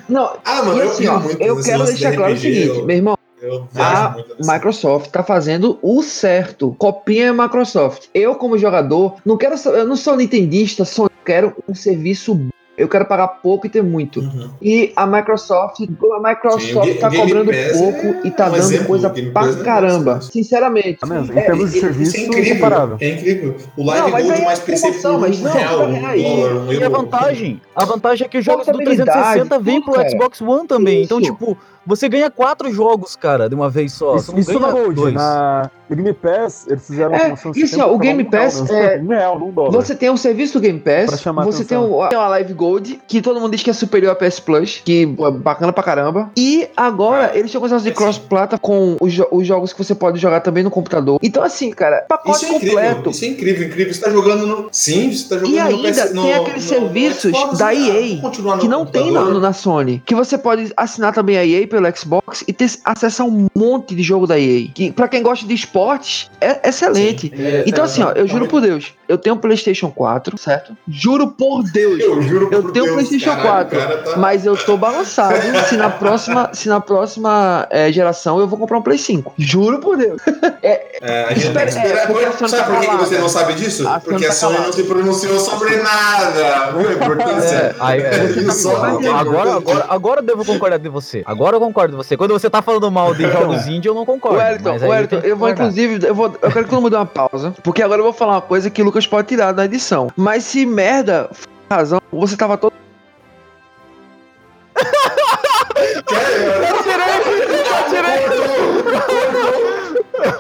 Não,
Ah, mano,
e
eu
assim, ó,
muito
eu quero deixar claro o seguinte,
eu-
meu irmão.
Eu
A
muito nessa-
Microsoft tá fazendo o certo. Copinha é Microsoft. Eu, como jogador, não quero. Eu não sou nintendista, só quero um serviço. bom. Eu quero pagar pouco e ter muito.
Uhum.
E a Microsoft, a
Sim, o
Microsoft
Ga-
tá
Game
cobrando
Pass
pouco
é
e tá
um
dando
exemplo,
coisa
Game
pra
Pass é
caramba.
exemplo.
Sinceramente.
Tá mesmo? Em
É,
termos de
Isso
serviço,
é incrível,
separável.
é incrível. O Live Gold
é
mais PC por um
mas não,
real, um um
E a vantagem? A vantagem é que os jogos do
Portabilidade,
360 vêm pro
cara.
Xbox One também. Então,
Isso.
tipo, você ganha quatro jogos, cara, de uma vez só.
Isso,
você não
isso na Gold,
dois.
na Game Pass, eles fizeram uma
É,
de
isso,
70
ó, o
pra
Game Pass
né?
é-
Um real, não um dólar.
Você tem um serviço do Game
Pra
Pass,
chamar
você tem, um, tem uma Live Gold, que todo mundo diz que é superior a PS Plus, que é bacana pra caramba. E agora
Ah,
eles têm coisas de
é
cross-plata com os, jo- os jogos que você pode jogar também no computador. Então, assim, cara, pacote
Isso é incrível,
completo.
isso é incrível, incrível. Você tá jogando no. Sim, você tá jogando
E
no
ainda
PS, no,
tem aqueles
no-
serviços
no Xbox,
da
né?
EA, Que não tem na,
computador.
na Sony. Que você pode assinar também a EA pelo Xbox e ter acesso a um monte de jogo da EA. Que pra quem gosta de esportes, é excelente.
Sim, é,
Então,
é,
assim, ó, eu juro por Deus, eu tenho um PlayStation 4, certo? Juro por Deus.
Eu juro
Eu
por
tenho um
Deus,
PlayStation
caralho,
4,
o cara tá-
Mas eu tô balançado se na próxima, se na próxima é, geração eu vou comprar um Play 5. Juro por Deus.
É, a gente
Espera- é, porque a Sony
sabe
tá
por que
calada.
você não sabe disso?
A
porque
tá
a Sony
calada.
não se pronunciou sobre nada. Foi a importância.
É, aí, é,
só-
agora, agora, agora eu devo concordar de você. Agora eu concordo com você. Quando você tá falando mal de jogos indie, eu não concordo.
Wellington, Wellington,
que
eu vou inclusive, eu, vou, eu quero que todo mundo dê uma pausa, porque agora eu vou falar uma coisa que o Lucas pode tirar da edição. Mas se merda for razão, você tava todo.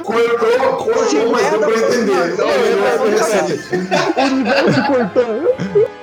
Cortou, cortou, mas deu pra entender.
O universo cortando.